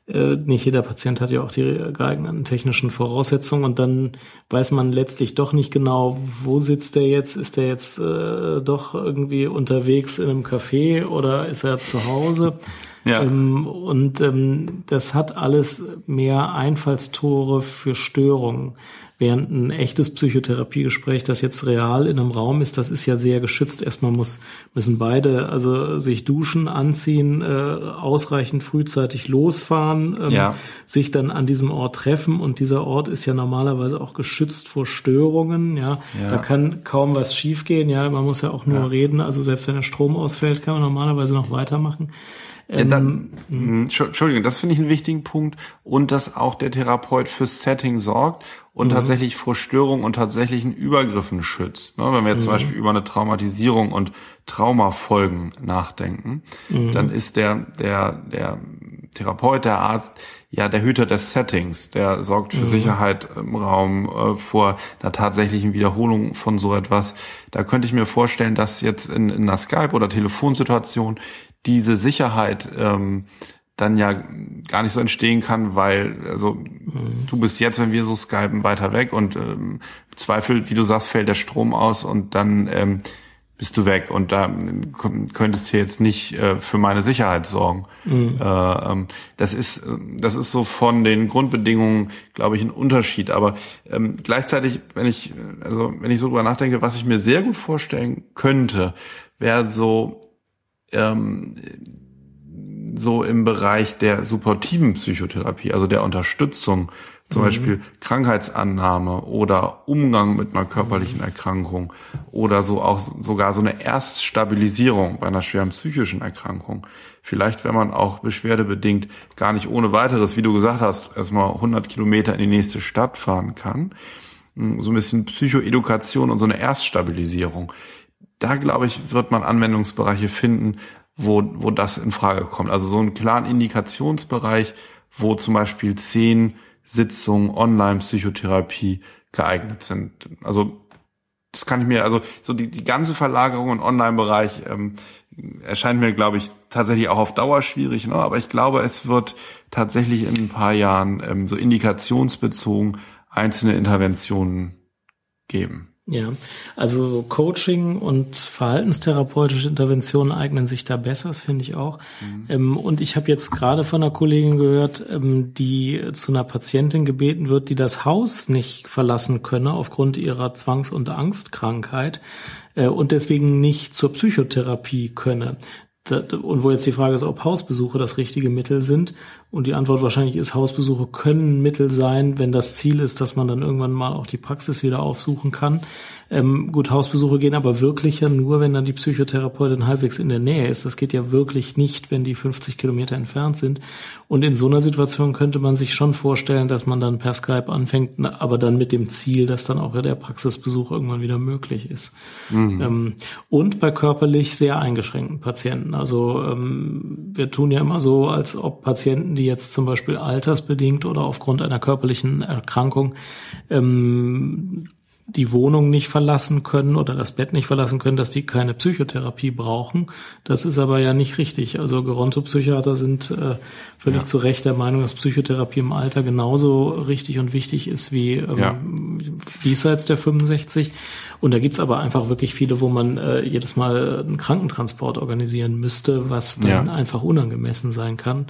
äh, nicht jeder Patient hat ja auch die geeigneten technischen Voraussetzungen und dann weiß man letztlich doch nicht genau, wo sitzt der jetzt? Ist der jetzt äh, doch irgendwie unterwegs in einem Café oder ist er zu Hause? Ja. Ähm, und ähm, das hat alles mehr Einfallstore für Störungen. Während ein echtes Psychotherapiegespräch, das jetzt real in einem Raum ist, das ist ja sehr geschützt. Erstmal muss, müssen beide also sich duschen, anziehen, äh, ausreichend frühzeitig losfahren, ähm, ja. sich dann an diesem Ort treffen. Und dieser Ort ist ja normalerweise auch geschützt vor Störungen. Ja, ja. da kann kaum was schiefgehen. Ja, man muss ja auch nur ja. reden. Also selbst wenn der Strom ausfällt, kann man normalerweise noch weitermachen. Ähm, dann, hm, Entschuldigung, das finde ich einen wichtigen Punkt und dass auch der Therapeut fürs Setting sorgt und mhm. tatsächlich vor Störungen und tatsächlichen Übergriffen schützt. Ne? Wenn wir jetzt mhm. zum Beispiel über eine Traumatisierung und Traumafolgen nachdenken, mhm. dann ist der, der, der Therapeut, der Arzt, ja der Hüter des Settings, der sorgt für mhm. Sicherheit im Raum äh, vor einer tatsächlichen Wiederholung von so etwas. Da könnte ich mir vorstellen, dass jetzt in, in einer Skype- oder Telefonsituation diese Sicherheit ähm, dann ja gar nicht so entstehen kann, weil also mhm. du bist jetzt, wenn wir so skypen, weiter weg und ähm, Zweifel, wie du sagst, fällt der Strom aus und dann ähm, bist du weg und da ähm, könntest du jetzt nicht äh, für meine Sicherheit sorgen. Mhm. Äh, ähm, das ist das ist so von den Grundbedingungen, glaube ich, ein Unterschied. Aber ähm, gleichzeitig, wenn ich also wenn ich so drüber nachdenke, was ich mir sehr gut vorstellen könnte, wäre so ähm, so im Bereich der supportiven Psychotherapie, also der Unterstützung, zum mhm. Beispiel Krankheitsannahme oder Umgang mit einer körperlichen Erkrankung oder so auch sogar so eine Erststabilisierung bei einer schweren psychischen Erkrankung. Vielleicht, wenn man auch beschwerdebedingt gar nicht ohne weiteres, wie du gesagt hast, erstmal 100 Kilometer in die nächste Stadt fahren kann. Hm, so ein bisschen Psychoedukation und so eine Erststabilisierung da glaube ich, wird man Anwendungsbereiche finden, wo, wo das in Frage kommt. Also so einen klaren Indikationsbereich, wo zum Beispiel zehn Sitzungen Online-Psychotherapie geeignet sind. Also das kann ich mir, also so die, die ganze Verlagerung im Online-Bereich ähm, erscheint mir, glaube ich, tatsächlich auch auf Dauer schwierig. Ne? Aber ich glaube, es wird tatsächlich in ein paar Jahren ähm, so indikationsbezogen einzelne Interventionen geben. Ja, also so Coaching und verhaltenstherapeutische Interventionen eignen sich da besser, das finde ich auch. Mhm. Ähm, und ich habe jetzt gerade von einer Kollegin gehört, ähm, die zu einer Patientin gebeten wird, die das Haus nicht verlassen könne aufgrund ihrer Zwangs- und Angstkrankheit äh, und deswegen nicht zur Psychotherapie könne. Und wo jetzt die Frage ist, ob Hausbesuche das richtige Mittel sind. Und die Antwort wahrscheinlich ist, Hausbesuche können Mittel sein, wenn das Ziel ist, dass man dann irgendwann mal auch die Praxis wieder aufsuchen kann. Ähm, gut, Hausbesuche gehen aber wirklich ja nur, wenn dann die Psychotherapeutin halbwegs in der Nähe ist. Das geht ja wirklich nicht, wenn die 50 Kilometer entfernt sind. Und in so einer Situation könnte man sich schon vorstellen, dass man dann per Skype anfängt, aber dann mit dem Ziel, dass dann auch der Praxisbesuch irgendwann wieder möglich ist. Mhm. Ähm, und bei körperlich sehr eingeschränkten Patienten. Also ähm, wir tun ja immer so, als ob Patienten, die jetzt zum Beispiel altersbedingt oder aufgrund einer körperlichen Erkrankung ähm, die Wohnung nicht verlassen können oder das Bett nicht verlassen können, dass die keine Psychotherapie brauchen. Das ist aber ja nicht richtig. Also Gerontopsychiater sind äh, völlig ja. zu Recht der Meinung, dass Psychotherapie im Alter genauso richtig und wichtig ist wie ähm, ja. diesseits der 65. Und da gibt's aber einfach wirklich viele, wo man äh, jedes Mal einen Krankentransport organisieren müsste, was dann ja. einfach unangemessen sein kann.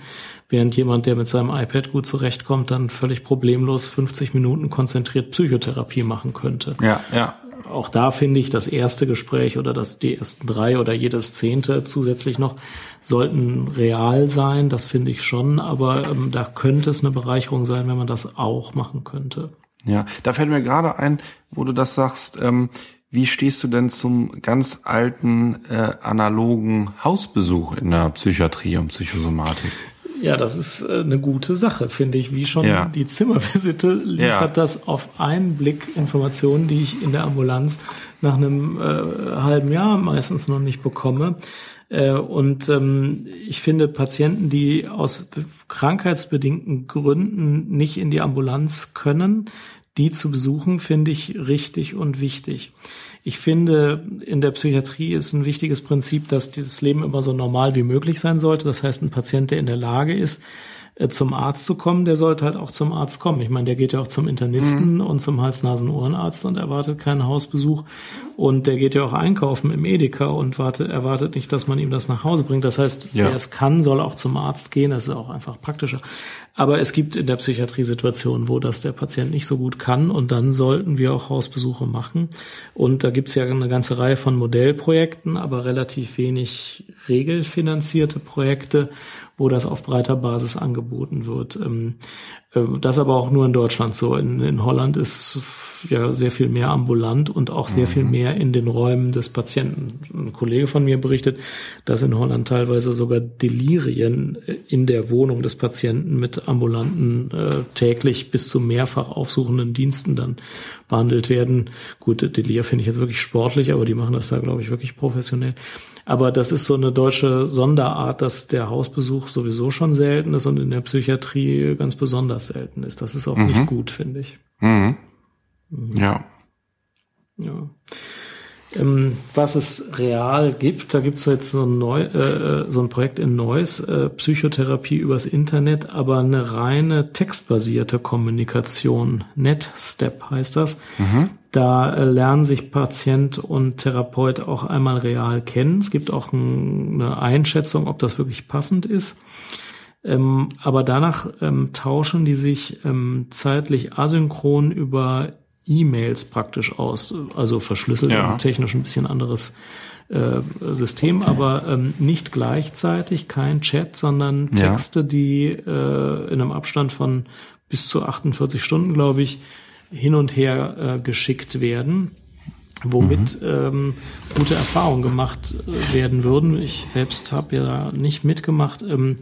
Während jemand, der mit seinem iPad gut zurechtkommt, dann völlig problemlos 50 Minuten konzentriert Psychotherapie machen könnte. Ja, ja auch da finde ich, das erste Gespräch oder das, die ersten drei oder jedes zehnte zusätzlich noch sollten real sein. Das finde ich schon. Aber ähm, da könnte es eine Bereicherung sein, wenn man das auch machen könnte. Ja, da fällt mir gerade ein, wo du das sagst, ähm, wie stehst du denn zum ganz alten äh, analogen Hausbesuch in der Psychiatrie und Psychosomatik? Ja, das ist äh, eine gute Sache, finde ich. Wie schon ja. die Zimmervisite liefert ja. das auf einen Blick Informationen, die ich in der Ambulanz nach einem äh, halben Jahr meistens noch nicht bekomme. Äh, und ähm, ich finde, Patienten, die aus krankheitsbedingten Gründen nicht in die Ambulanz können, die zu besuchen, finde ich richtig und wichtig. Ich finde, in der Psychiatrie ist ein wichtiges Prinzip, dass das Leben immer so normal wie möglich sein sollte. Das heißt, ein Patient, der in der Lage ist, zum Arzt zu kommen, der sollte halt auch zum Arzt kommen. Ich meine, der geht ja auch zum Internisten mhm. und zum Hals-Nasen-Ohrenarzt und erwartet keinen Hausbesuch. Und der geht ja auch einkaufen im Edeka und wartet, erwartet nicht, dass man ihm das nach Hause bringt. Das heißt, ja. wer es kann, soll auch zum Arzt gehen. Das ist auch einfach praktischer. Aber es gibt in der Psychiatrie Situationen, wo das der Patient nicht so gut kann und dann sollten wir auch Hausbesuche machen. Und da gibt es ja eine ganze Reihe von Modellprojekten, aber relativ wenig regelfinanzierte Projekte wo das auf breiter Basis angeboten wird. Ähm, äh, das aber auch nur in Deutschland so. In, in Holland ist ja sehr viel mehr ambulant und auch sehr mhm. viel mehr in den Räumen des Patienten. Ein Kollege von mir berichtet, dass in Holland teilweise sogar Delirien in der Wohnung des Patienten mit ambulanten äh, täglich bis zu mehrfach aufsuchenden Diensten dann behandelt werden. Gut, Delir finde ich jetzt wirklich sportlich, aber die machen das da, glaube ich, wirklich professionell. Aber das ist so eine deutsche Sonderart, dass der Hausbesuch sowieso schon selten ist und in der Psychiatrie ganz besonders selten ist. Das ist auch mhm. nicht gut, finde ich. Mhm. Mhm. Ja. Ja. Ähm, was es real gibt, da gibt es jetzt so ein, Neu, äh, so ein Projekt in Neuss, äh, Psychotherapie übers Internet, aber eine reine textbasierte Kommunikation. NetStep heißt das. Mhm. Da äh, lernen sich Patient und Therapeut auch einmal real kennen. Es gibt auch ein, eine Einschätzung, ob das wirklich passend ist. Ähm, aber danach ähm, tauschen die sich ähm, zeitlich asynchron über E-Mails praktisch aus, also verschlüsselt ja. technisch ein bisschen anderes äh, System, aber ähm, nicht gleichzeitig, kein Chat, sondern Texte, ja. die äh, in einem Abstand von bis zu 48 Stunden, glaube ich, hin und her äh, geschickt werden, womit mhm. ähm, gute Erfahrungen gemacht äh, werden würden. Ich selbst habe ja da nicht mitgemacht, ähm,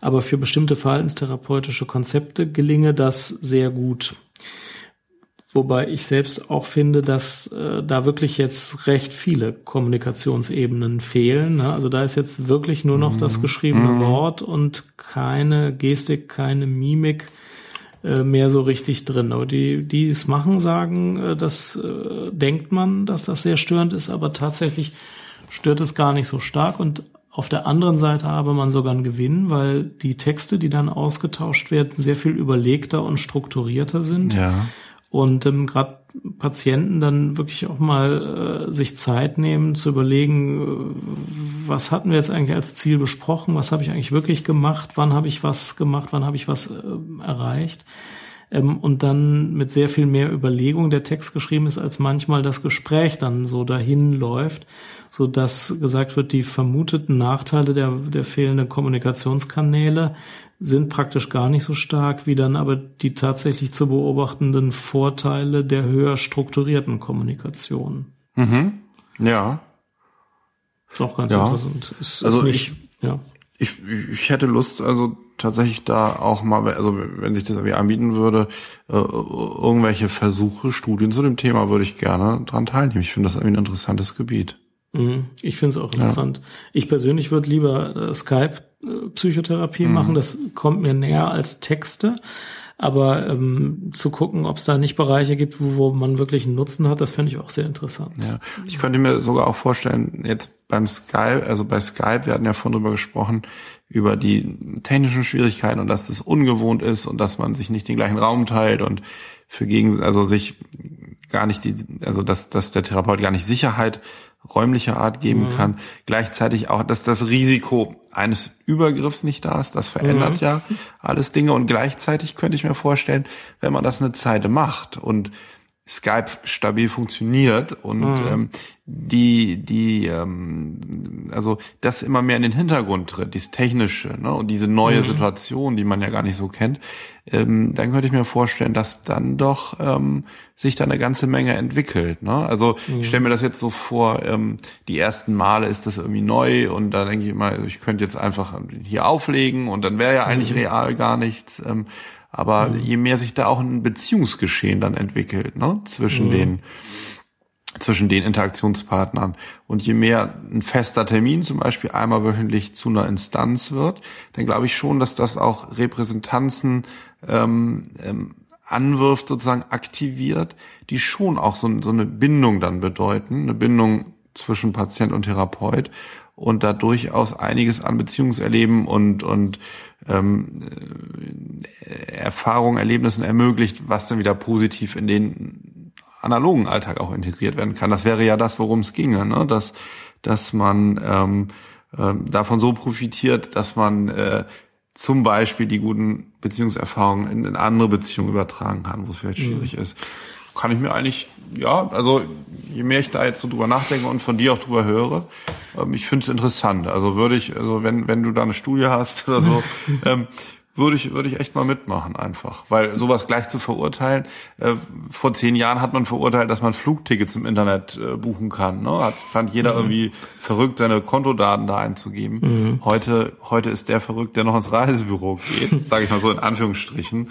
aber für bestimmte verhaltenstherapeutische Konzepte gelinge das sehr gut. Wobei ich selbst auch finde, dass äh, da wirklich jetzt recht viele Kommunikationsebenen fehlen. Ne? Also da ist jetzt wirklich nur noch das mhm. geschriebene mhm. Wort und keine Gestik, keine Mimik äh, mehr so richtig drin. Aber die, die es machen, sagen, äh, das äh, denkt man, dass das sehr störend ist, aber tatsächlich stört es gar nicht so stark. Und auf der anderen Seite habe man sogar einen Gewinn, weil die Texte, die dann ausgetauscht werden, sehr viel überlegter und strukturierter sind. Ja und ähm, gerade Patienten dann wirklich auch mal äh, sich Zeit nehmen zu überlegen, äh, was hatten wir jetzt eigentlich als Ziel besprochen, was habe ich eigentlich wirklich gemacht, wann habe ich was gemacht, wann habe ich was äh, erreicht. Ähm, und dann mit sehr viel mehr Überlegung der Text geschrieben ist, als manchmal das Gespräch dann so dahin läuft, so dass gesagt wird, die vermuteten Nachteile der, der fehlenden Kommunikationskanäle sind praktisch gar nicht so stark, wie dann aber die tatsächlich zu beobachtenden Vorteile der höher strukturierten Kommunikation. Mhm. Ja. Ist auch ganz ja. interessant. Ist, also nicht, ich, ja. Ich, ich hätte Lust, also tatsächlich da auch mal, also wenn sich das irgendwie anbieten würde, äh, irgendwelche Versuche, Studien zu dem Thema würde ich gerne dran teilnehmen. Ich finde das irgendwie ein interessantes Gebiet. Mhm. Ich finde es auch interessant. Ja. Ich persönlich würde lieber äh, Skype-Psychotherapie mhm. machen. Das kommt mir näher als Texte. Aber ähm, zu gucken, ob es da nicht Bereiche gibt, wo, wo man wirklich einen Nutzen hat, das finde ich auch sehr interessant. Ja, ich könnte mir sogar auch vorstellen, jetzt beim Skype, also bei Skype, wir hatten ja vorhin drüber gesprochen, über die technischen Schwierigkeiten und dass das ungewohnt ist und dass man sich nicht den gleichen Raum teilt und für gegen, also sich gar nicht die, also dass, dass der Therapeut gar nicht Sicherheit räumlicher Art geben mhm. kann. Gleichzeitig auch, dass das Risiko eines Übergriffs nicht da ist. Das verändert mhm. ja alles Dinge. Und gleichzeitig könnte ich mir vorstellen, wenn man das eine Zeit macht und Skype stabil funktioniert und mhm. ähm, die die ähm, also das immer mehr in den Hintergrund tritt, dieses technische ne, und diese neue mhm. Situation, die man ja gar nicht so kennt, ähm, dann könnte ich mir vorstellen, dass dann doch ähm, sich da eine ganze Menge entwickelt. Ne? Also mhm. ich stelle mir das jetzt so vor, ähm, die ersten Male ist das irgendwie neu und da denke ich immer, ich könnte jetzt einfach hier auflegen und dann wäre ja eigentlich mhm. real gar nichts. Ähm, aber mhm. je mehr sich da auch ein Beziehungsgeschehen dann entwickelt, ne, zwischen mhm. den zwischen den Interaktionspartnern. Und je mehr ein fester Termin zum Beispiel einmal wöchentlich zu einer Instanz wird, dann glaube ich schon, dass das auch Repräsentanzen ähm, ähm, anwirft, sozusagen aktiviert, die schon auch so, so eine Bindung dann bedeuten, eine Bindung zwischen Patient und Therapeut und da durchaus einiges an Beziehungserleben und, und ähm, äh, Erfahrungen, Erlebnissen ermöglicht, was dann wieder positiv in den analogen Alltag auch integriert werden kann. Das wäre ja das, worum es ginge, ne? dass, dass man ähm, äh, davon so profitiert, dass man äh, zum Beispiel die guten Beziehungserfahrungen in, in andere Beziehungen übertragen kann, wo es vielleicht mhm. schwierig mhm. ist kann ich mir eigentlich, ja, also je mehr ich da jetzt so drüber nachdenke und von dir auch drüber höre, ähm, ich finde es interessant. Also würde ich, also wenn, wenn du da eine Studie hast oder so, ähm, würde ich, würde ich echt mal mitmachen einfach. Weil sowas gleich zu verurteilen, äh, vor zehn Jahren hat man verurteilt, dass man Flugtickets im Internet äh, buchen kann. Ne? Hat, fand jeder mhm. irgendwie verrückt, seine Kontodaten da einzugeben. Mhm. Heute, heute ist der verrückt, der noch ins Reisebüro geht, sage ich mal so in Anführungsstrichen.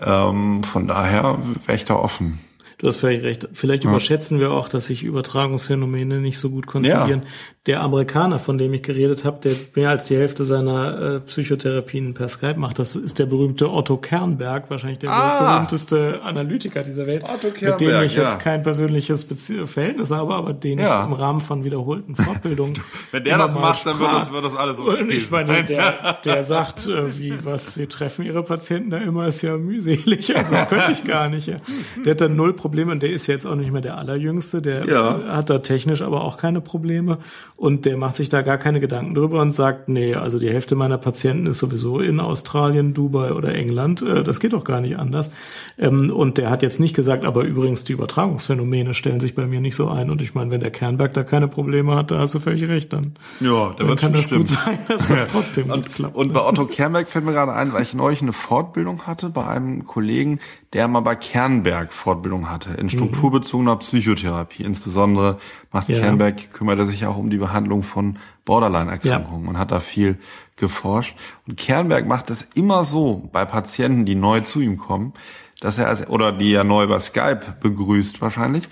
Ähm, von daher wäre ich da offen. Du hast vielleicht recht. Vielleicht ja. überschätzen wir auch, dass sich Übertragungsphänomene nicht so gut konzentrieren. Ja. Der Amerikaner, von dem ich geredet habe, der mehr als die Hälfte seiner äh, Psychotherapien per Skype macht, das ist der berühmte Otto Kernberg, wahrscheinlich der ah. berühmteste Analytiker dieser Welt, Otto Kernberg, mit dem ich ja. jetzt kein persönliches Bezie Verhältnis habe, aber den ich im Rahmen von wiederholten Fortbildungen. Wenn der das macht, dann wird das, wird das alles okay. Und ich meine, der, der sagt, äh, wie was sie treffen ihre Patienten da immer ist ja mühselig. Also das könnte ich gar nicht. Ja. Der hat dann null Probleme und der ist jetzt auch nicht mehr der allerjüngste. Der ja. hat da technisch aber auch keine Probleme und der macht sich da gar keine Gedanken drüber und sagt, nee, also die Hälfte meiner Patienten ist sowieso in Australien, Dubai oder England. Äh, das geht doch gar nicht anders. Ähm, und der hat jetzt nicht gesagt, aber übrigens die Übertragungsphänomene stellen sich bei mir nicht so ein. Und ich meine, wenn der Kernberg da keine Probleme hat, da hast du völlig recht. Dann, ja, da wird kann das stimmen. gut sein, dass das trotzdem und, gut klappt. Und bei Otto Kernberg fällt mir gerade ein, weil ich neulich eine Fortbildung hatte bei einem Kollegen, der mal bei Kernberg Fortbildung hatte in strukturbezogener Psychotherapie. Insbesondere macht ja. Kernberg, kümmert er sich auch um die Behandlung von Borderline-Erkrankungen ja. und hat da viel geforscht. Und Kernberg macht es immer so bei Patienten, die neu zu ihm kommen, dass er, als, oder die er neu über Skype begrüßt wahrscheinlich,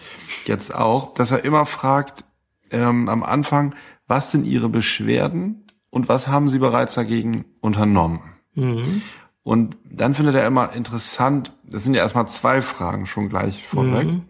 jetzt auch, dass er immer fragt, ähm, am Anfang, was sind ihre Beschwerden und was haben sie bereits dagegen unternommen? Mhm. Und dann findet er immer interessant, das sind ja erstmal zwei Fragen schon gleich vorweg, mhm.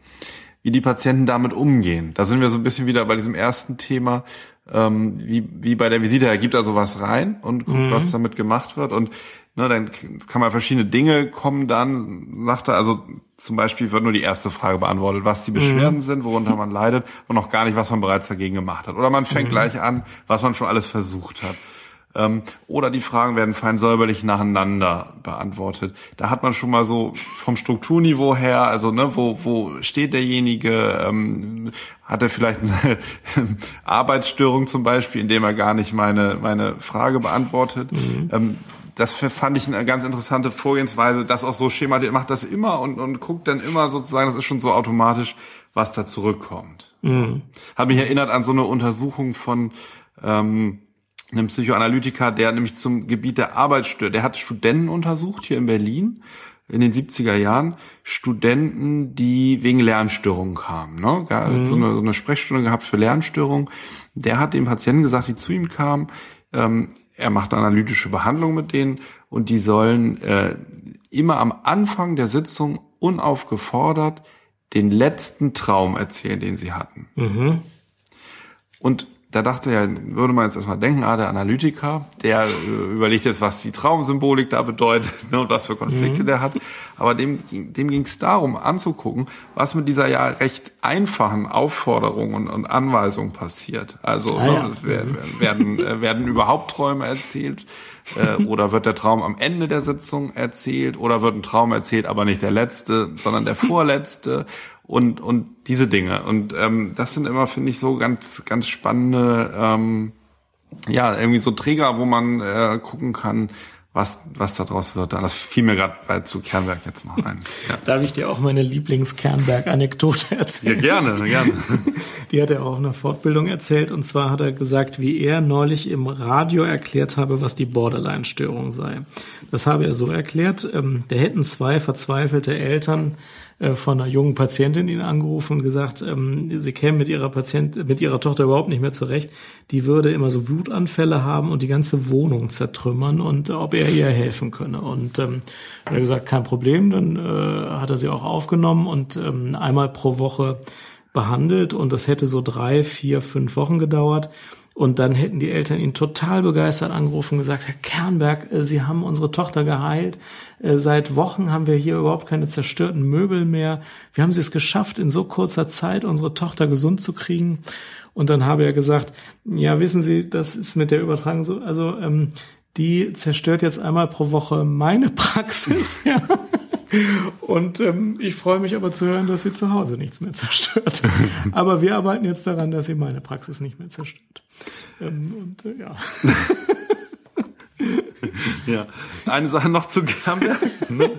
Wie die Patienten damit umgehen. Da sind wir so ein bisschen wieder bei diesem ersten Thema, ähm, wie, wie bei der Visite, er gibt also was rein und guckt, mhm. was damit gemacht wird. Und ne, dann kann man verschiedene Dinge kommen dann, sagt er, also zum Beispiel wird nur die erste Frage beantwortet, was die Beschwerden mhm. sind, worunter man leidet und noch gar nicht, was man bereits dagegen gemacht hat. Oder man fängt mhm. gleich an, was man schon alles versucht hat. Ähm, oder die Fragen werden fein säuberlich nacheinander beantwortet. Da hat man schon mal so vom Strukturniveau her, also ne, wo, wo steht derjenige, ähm, hat er vielleicht eine Arbeitsstörung zum Beispiel, indem er gar nicht meine, meine Frage beantwortet. Mhm. Ähm, das fand ich eine ganz interessante Vorgehensweise, das auch so Schema, der macht das immer und, und guckt dann immer sozusagen, das ist schon so automatisch, was da zurückkommt. Mhm. Hat mich erinnert an so eine Untersuchung von ähm, einem Psychoanalytiker, der nämlich zum Gebiet der Arbeitsstörung, der hat Studenten untersucht hier in Berlin in den 70er Jahren, Studenten, die wegen Lernstörungen kamen. Ne? Mhm. So, eine, so eine Sprechstunde gehabt für Lernstörungen. Der hat den Patienten gesagt, die zu ihm kamen, ähm, er macht analytische Behandlung mit denen und die sollen äh, immer am Anfang der Sitzung unaufgefordert den letzten Traum erzählen, den sie hatten. Mhm. Und da dachte er, würde man jetzt erstmal denken, ah, der Analytiker, der äh, überlegt jetzt, was die Traumsymbolik da bedeutet ne, und was für Konflikte mhm. der hat. Aber dem, dem ging es darum, anzugucken, was mit dieser ja recht einfachen Aufforderung und, und Anweisung passiert. Also ah, ne, ja. es werden, werden, äh, werden überhaupt Träume erzählt äh, oder wird der Traum am Ende der Sitzung erzählt oder wird ein Traum erzählt, aber nicht der letzte, sondern der vorletzte und, und diese Dinge. Und ähm, das sind immer, finde ich, so ganz, ganz spannende, ähm, ja, irgendwie so Träger, wo man äh, gucken kann, was, was daraus wird. Das fiel mir gerade zu Kernberg jetzt noch ein. Ja. Darf ich dir auch meine Lieblings-Kernberg-Anekdote erzählen? Ja, gerne, gerne. Die hat er auch auf einer Fortbildung erzählt. Und zwar hat er gesagt, wie er neulich im Radio erklärt habe, was die Borderline-Störung sei. Das habe er so erklärt. Ähm, da hätten zwei verzweifelte Eltern von einer jungen Patientin ihn angerufen und gesagt, ähm, sie käme mit ihrer Patient, mit ihrer Tochter überhaupt nicht mehr zurecht. Die würde immer so Wutanfälle haben und die ganze Wohnung zertrümmern und äh, ob er ihr helfen könne. Und ähm, hat er gesagt, kein Problem. Dann äh, hat er sie auch aufgenommen und ähm, einmal pro Woche behandelt und das hätte so drei, vier, fünf Wochen gedauert. Und dann hätten die Eltern ihn total begeistert angerufen und gesagt, Herr Kernberg, äh, Sie haben unsere Tochter geheilt. Äh, seit Wochen haben wir hier überhaupt keine zerstörten Möbel mehr. Wir haben Sie es geschafft, in so kurzer Zeit unsere Tochter gesund zu kriegen. Und dann habe er gesagt, ja, wissen Sie, das ist mit der Übertragung so, also ähm, die zerstört jetzt einmal pro Woche meine Praxis. ja. Und ähm, ich freue mich aber zu hören, dass sie zu Hause nichts mehr zerstört. aber wir arbeiten jetzt daran, dass sie meine Praxis nicht mehr zerstört. Ähm, und äh, ja. ja. Eine Sache noch zu Gamberg. Ne?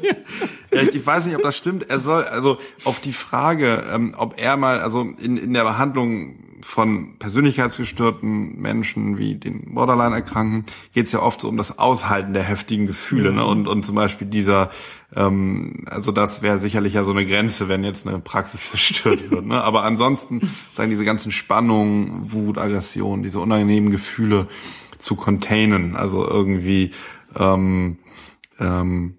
Ja, ich, ich, weiß nicht, ob das stimmt. Er soll, also auf die Frage, ähm, ob er mal, also in, in der Behandlung von persönlichkeitsgestörten Menschen wie den Borderline-Erkrankten geht es ja oft so um das Aushalten der heftigen Gefühle. Mhm. Ne? Und, und zum Beispiel dieser, ähm, also das wäre sicherlich ja so eine Grenze, wenn jetzt eine Praxis zerstört wird. Ne? Aber ansonsten sagen diese ganzen Spannungen, Wut, Aggression, diese unangenehmen Gefühle zu containen, also irgendwie ähm, ähm,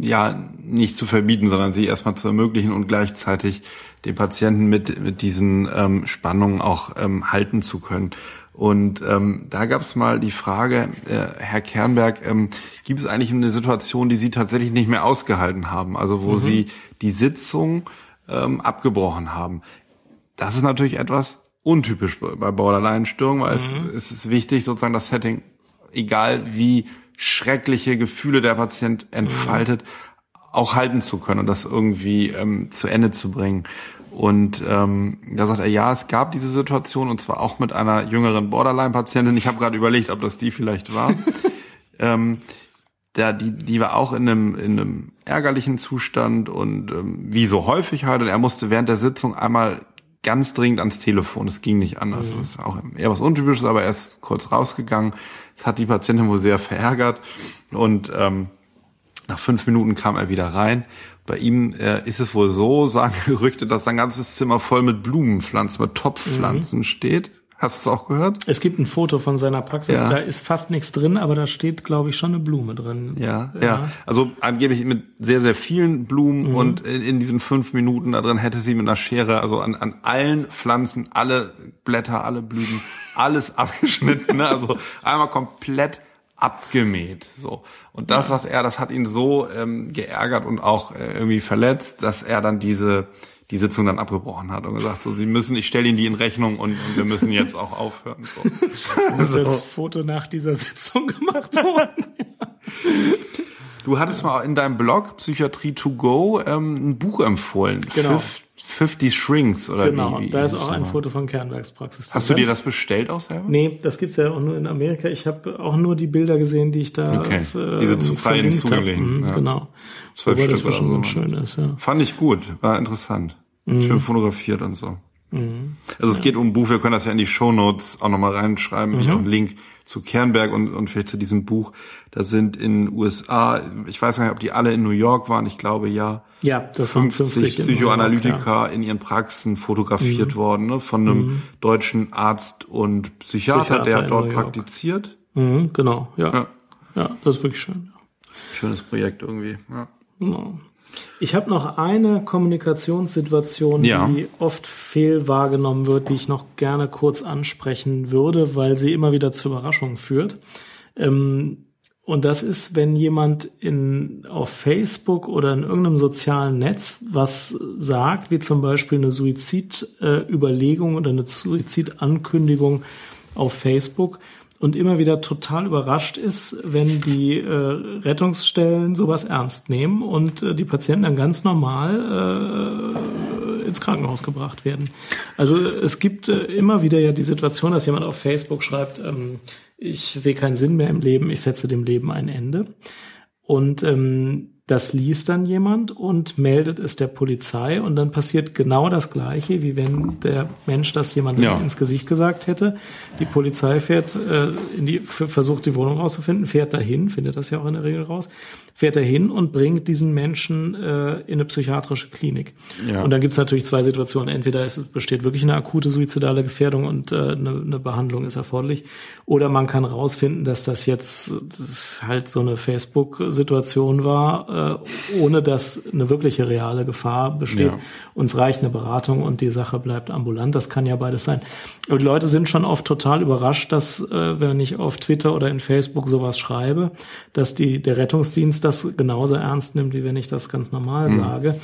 ja nicht zu verbieten, sondern sie erstmal zu ermöglichen und gleichzeitig den Patienten mit, mit diesen ähm, Spannungen auch ähm, halten zu können. Und ähm, da gab es mal die Frage, äh, Herr Kernberg, ähm, gibt es eigentlich eine Situation, die Sie tatsächlich nicht mehr ausgehalten haben, also wo mhm. Sie die Sitzung ähm, abgebrochen haben? Das ist natürlich etwas untypisch bei Borderline-Störungen, weil mhm. es, es ist wichtig, sozusagen das Setting, egal wie schreckliche Gefühle der Patient entfaltet, mhm. auch halten zu können und das irgendwie ähm, zu Ende zu bringen. Und ähm, da sagt er, ja, es gab diese Situation und zwar auch mit einer jüngeren Borderline-Patientin. Ich habe gerade überlegt, ob das die vielleicht war. ähm, der, die, die war auch in einem, in einem ärgerlichen Zustand und ähm, wie so häufig halt. Und er musste während der Sitzung einmal ganz dringend ans Telefon. Es ging nicht anders. Mhm. Das ist auch eher was Untypisches, aber er ist kurz rausgegangen. Das hat die Patientin wohl sehr verärgert. Und ähm, nach fünf Minuten kam er wieder rein bei ihm äh, ist es wohl so, sagen Gerüchte, dass sein ganzes Zimmer voll mit Blumenpflanzen, mit Topfpflanzen mhm. steht. Hast du es auch gehört? Es gibt ein Foto von seiner Praxis, ja. da ist fast nichts drin, aber da steht, glaube ich, schon eine Blume drin. Ja, ja, ja. Also angeblich mit sehr, sehr vielen Blumen mhm. und in, in, diesen fünf Minuten da drin hätte sie mit einer Schere, also an, an allen Pflanzen, alle Blätter, alle Blüten, alles abgeschnitten. Ne? Also einmal komplett abgemäht. So. Und das sagt er, das hat ihn so ähm, geärgert und auch äh, irgendwie verletzt, dass er dann diese die Sitzung dann abgebrochen hat und gesagt, so, sie müssen, ich stelle Ihnen die in Rechnung und, und wir müssen jetzt auch aufhören. So. ist das Foto nach dieser Sitzung gemacht worden? Du hattest mal in deinem Blog Psychiatrie to go ähm, ein Buch empfohlen. Genau. 50 Shrinks oder genau, wie, wie da ist auch das ein mal? Foto von Kernwerkspraxis. Hast du dir das bestellt auch selber? Nee, das gibt's ja auch nur in Amerika. Ich habe auch nur die Bilder gesehen, die ich da Okay. äh, Diese zu frei verlinkt hab. zugänglichen, Mhm, ja. Genau. Zwölf Wobei das Stück oder schon so. schön ist, ja. Fand ich gut, war interessant. Mhm. Schön fotografiert und so. Also es geht um ein Buch, wir können das ja in die Shownotes auch nochmal reinschreiben, Mhm. wie auch einen Link zu Kernberg und, und vielleicht zu diesem Buch. Da sind in USA, ich weiß gar nicht, ob die alle in New York waren, ich glaube ja, Ja, das waren 50, 50 in Psychoanalytiker New York, ja. Mhm. in ihren Praxen fotografiert worden, ne, von einem deutschen Arzt und Psychiater, Psychiater der in dort praktiziert. Mhm, genau, ja. Ja. ja. das ist wirklich schön. Schönes Projekt irgendwie. Ja. Genau. Ich habe noch eine Kommunikationssituation, Ja. die oft fehl wahrgenommen wird, die ich noch gerne kurz ansprechen würde, weil sie immer wieder zu Überraschungen führt. Ähm, und das ist, wenn jemand in, auf Facebook oder in irgendeinem sozialen Netz was sagt, wie zum Beispiel eine Suizidüberlegung oder eine Suizidankündigung auf Facebook und immer wieder total überrascht ist, wenn die äh, Rettungsstellen sowas ernst nehmen und äh, die Patienten dann ganz normal äh, ins Krankenhaus gebracht werden. Also es gibt äh, immer wieder ja die Situation, dass jemand auf Facebook schreibt, ähm, ich sehe keinen Sinn mehr im Leben, ich setze dem Leben ein Ende. Und ähm, das liest dann jemand und meldet es der Polizei und dann passiert genau das Gleiche, wie wenn der Mensch das jemandem Ja. ins Gesicht gesagt hätte. Die Polizei fährt äh, in die versucht die Wohnung rauszufinden, fährt dahin, findet das ja auch in der Regel raus, fährt dahin und bringt diesen Menschen äh, in eine psychiatrische Klinik. Ja. Und dann gibt es natürlich zwei Situationen. Entweder es besteht wirklich eine akute suizidale Gefährdung und äh, eine, eine Behandlung ist erforderlich, oder man kann rausfinden, dass das jetzt halt so eine Facebook-Situation war, äh, ohne dass eine wirkliche reale Gefahr besteht. Ja. Uns reicht eine Beratung und die Sache bleibt ambulant. Das kann ja beides sein. Aber die Leute sind schon oft total überrascht, dass äh, wenn ich auf Twitter oder in Facebook sowas schreibe, dass die der Rettungsdienst das genauso ernst nimmt, wie wenn ich das ganz normal Mhm. sage.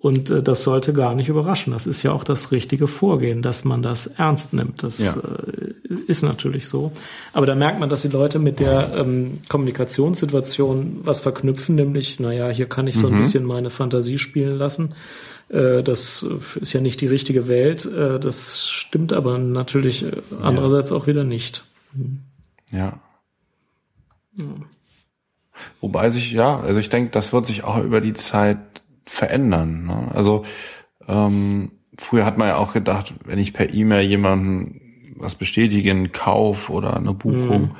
Und äh, das sollte gar nicht überraschen. Das ist ja auch das richtige Vorgehen, dass man das ernst nimmt. Das Ja. äh, ist natürlich so. Aber da merkt man, dass die Leute mit der ähm, Kommunikationssituation was verknüpfen, nämlich, naja, hier kann ich so ein Mhm. bisschen meine Fantasie spielen lassen. Äh, das ist ja nicht die richtige Welt. Äh, das stimmt aber natürlich äh, andererseits auch wieder nicht. Ja. Wobei sich, ja, also ich denke, das wird sich auch über die Zeit verändern. Ne? Also ähm, früher hat man ja auch gedacht, wenn ich per E-Mail jemanden was bestätige, einen Kauf oder eine Buchung,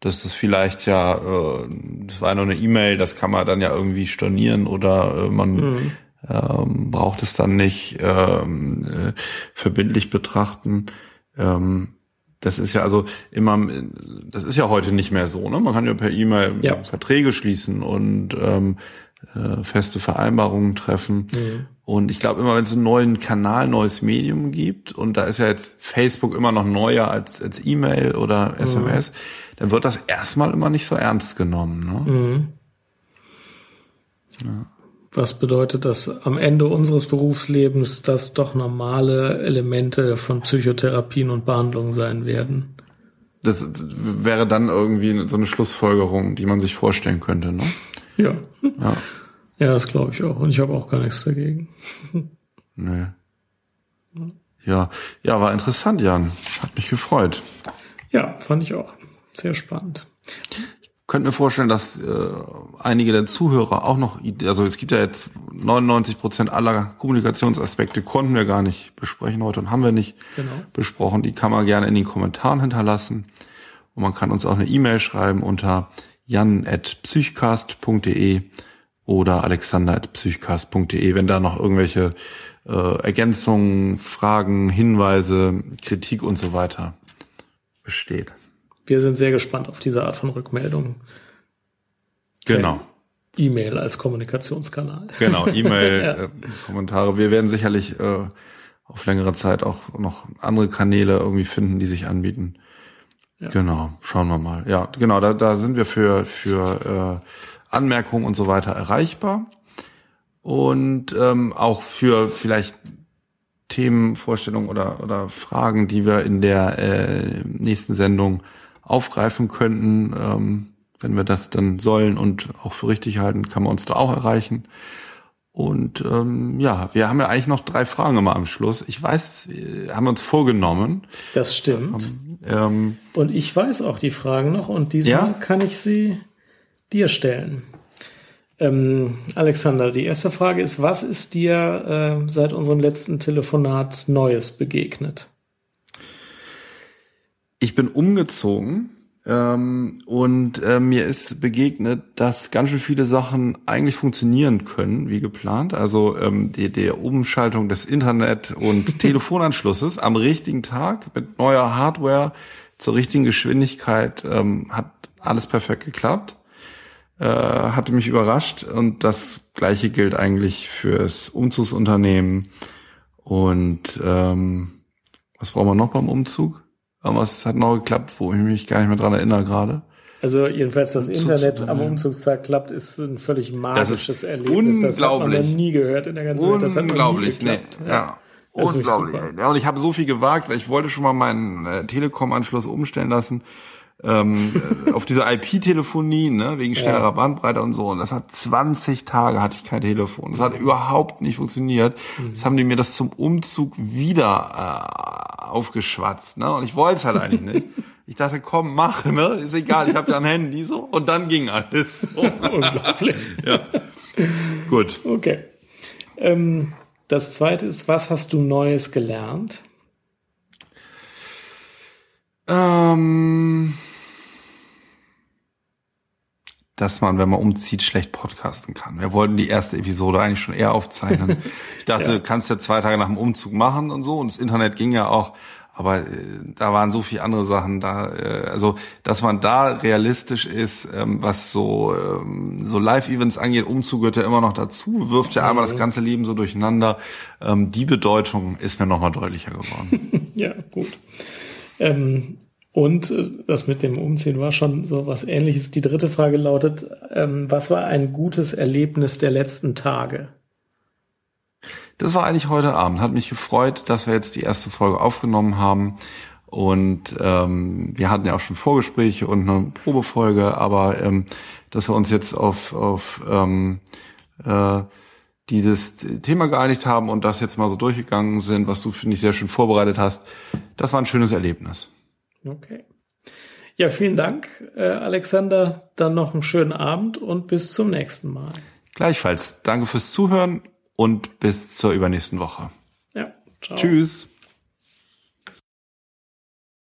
dass das vielleicht ja, äh, das war ja nur eine E-Mail, das kann man dann ja irgendwie stornieren oder äh, man ähm, braucht es dann nicht ähm, äh, verbindlich betrachten. Ähm, das ist ja also immer, das ist ja heute nicht mehr so. Ne? Man kann ja per E-Mail Ja. Verträge schließen und ähm, äh, feste Vereinbarungen treffen. Und ich glaube immer, wenn es einen neuen Kanal, neues Medium gibt, und da ist ja jetzt Facebook immer noch neuer als, als E-Mail oder SMS, dann wird das erstmal immer nicht so ernst genommen. Ne? Was bedeutet das am Ende unseres Berufslebens, dass doch normale Elemente von Psychotherapien und Behandlungen sein werden? Das wäre dann irgendwie so eine Schlussfolgerung, die man sich vorstellen könnte. Ne? Ja. Ja. Ja, das glaube ich auch. Und ich habe auch gar nichts dagegen. Nö. Ja, ja, war interessant, Jan. Hat mich gefreut. Ja, fand ich auch. Sehr spannend. Könnte mir vorstellen, dass äh, einige der Zuhörer auch noch, also es gibt ja jetzt 99 Prozent aller Kommunikationsaspekte konnten wir gar nicht besprechen heute und haben wir nicht Genau. besprochen. Die kann man gerne in den Kommentaren hinterlassen und man kann uns auch eine E-Mail schreiben unter jan@psychcast.de oder alexander@psychcast.de, wenn da noch irgendwelche äh, Ergänzungen, Fragen, Hinweise, Kritik und so weiter besteht. Wir sind sehr gespannt auf diese Art von Rückmeldungen. Genau. E-Mail als Kommunikationskanal. Genau, E-Mail, Ja. äh, Kommentare. Wir werden sicherlich äh, auf längere Zeit auch noch andere Kanäle irgendwie finden, die sich anbieten. Ja. Genau, schauen wir mal. Ja, genau, da, da sind wir für, für äh, Anmerkungen und so weiter erreichbar. Und ähm, auch für vielleicht Themenvorstellungen oder, oder Fragen, die wir in der äh, nächsten Sendung aufgreifen könnten. Ähm, wenn wir das dann sollen und auch für richtig halten, kann man uns da auch erreichen. Und ähm, ja, wir haben ja eigentlich noch drei Fragen immer am Schluss. Ich weiß, haben wir uns vorgenommen. Das stimmt. Ähm, und ich weiß auch die Fragen noch und diesmal ja? kann ich sie dir stellen. Ähm, Alexander, die erste Frage ist, was ist dir äh, seit unserem letzten Telefonat Neues begegnet? Ich bin umgezogen ähm, und äh, mir ist begegnet, dass ganz schön viele Sachen eigentlich funktionieren können, wie geplant. Also ähm, die, die Umschaltung des Internet- und Telefonanschlusses am richtigen Tag mit neuer Hardware zur richtigen Geschwindigkeit ähm, hat alles perfekt geklappt. Äh, hatte mich überrascht und das gleiche gilt eigentlich fürs Umzugsunternehmen. Und ähm, was brauchen wir noch beim Umzug? Aber es hat noch geklappt, wo ich mich gar nicht mehr dran erinnere gerade. Also jedenfalls das Internet am Umzugstag klappt, ist ein völlig magisches Erlebnis. Unglaublich. Das hat man noch nie gehört in der ganzen Welt. Das hat unglaublich, nee. Ja. ja. Unglaublich. Ja, und ich habe so viel gewagt, weil ich wollte schon mal meinen äh, Telekom-Anschluss umstellen lassen ähm, äh, auf diese IP-Telefonie, ne, wegen schnellerer ja. Bandbreite und so. Und das hat 20 Tage hatte ich kein Telefon. Das hat überhaupt nicht funktioniert. Mhm. Jetzt haben die mir das zum Umzug wieder äh, aufgeschwatzt, ne? Und ich wollte es halt eigentlich nicht. Ich dachte, komm, mach, ne? Ist egal, ich habe ja ein Handy so. Und dann ging alles. So. Unglaublich. ja. Gut. Okay. Ähm, das zweite ist, was hast du Neues gelernt? Ähm dass man, wenn man umzieht, schlecht podcasten kann. Wir wollten die erste Episode eigentlich schon eher aufzeichnen. Ich dachte, ja. kannst ja zwei Tage nach dem Umzug machen und so. Und das Internet ging ja auch. Aber äh, da waren so viele andere Sachen da. Äh, also, dass man da realistisch ist, ähm, was so, ähm, so Live-Events angeht, Umzug gehört ja immer noch dazu, wirft ja einmal das ganze Leben so durcheinander. Ähm, die Bedeutung ist mir nochmal deutlicher geworden. ja, gut. Ähm, und äh, das mit dem Umziehen war schon so was ähnliches. Die dritte Frage lautet, ähm, was war ein gutes Erlebnis der letzten Tage? Das war eigentlich heute Abend. Hat mich gefreut, dass wir jetzt die erste Folge aufgenommen haben. Und ähm, wir hatten ja auch schon Vorgespräche und eine Probefolge, aber ähm, dass wir uns jetzt auf, auf ähm, äh, dieses Thema geeinigt haben und das jetzt mal so durchgegangen sind, was du, finde ich, sehr schön vorbereitet hast, das war ein schönes Erlebnis. Okay. Ja, vielen Dank, äh, Alexander. Dann noch einen schönen Abend und bis zum nächsten Mal. Gleichfalls. Danke fürs Zuhören und bis zur übernächsten Woche. Ja, ciao. Tschüss.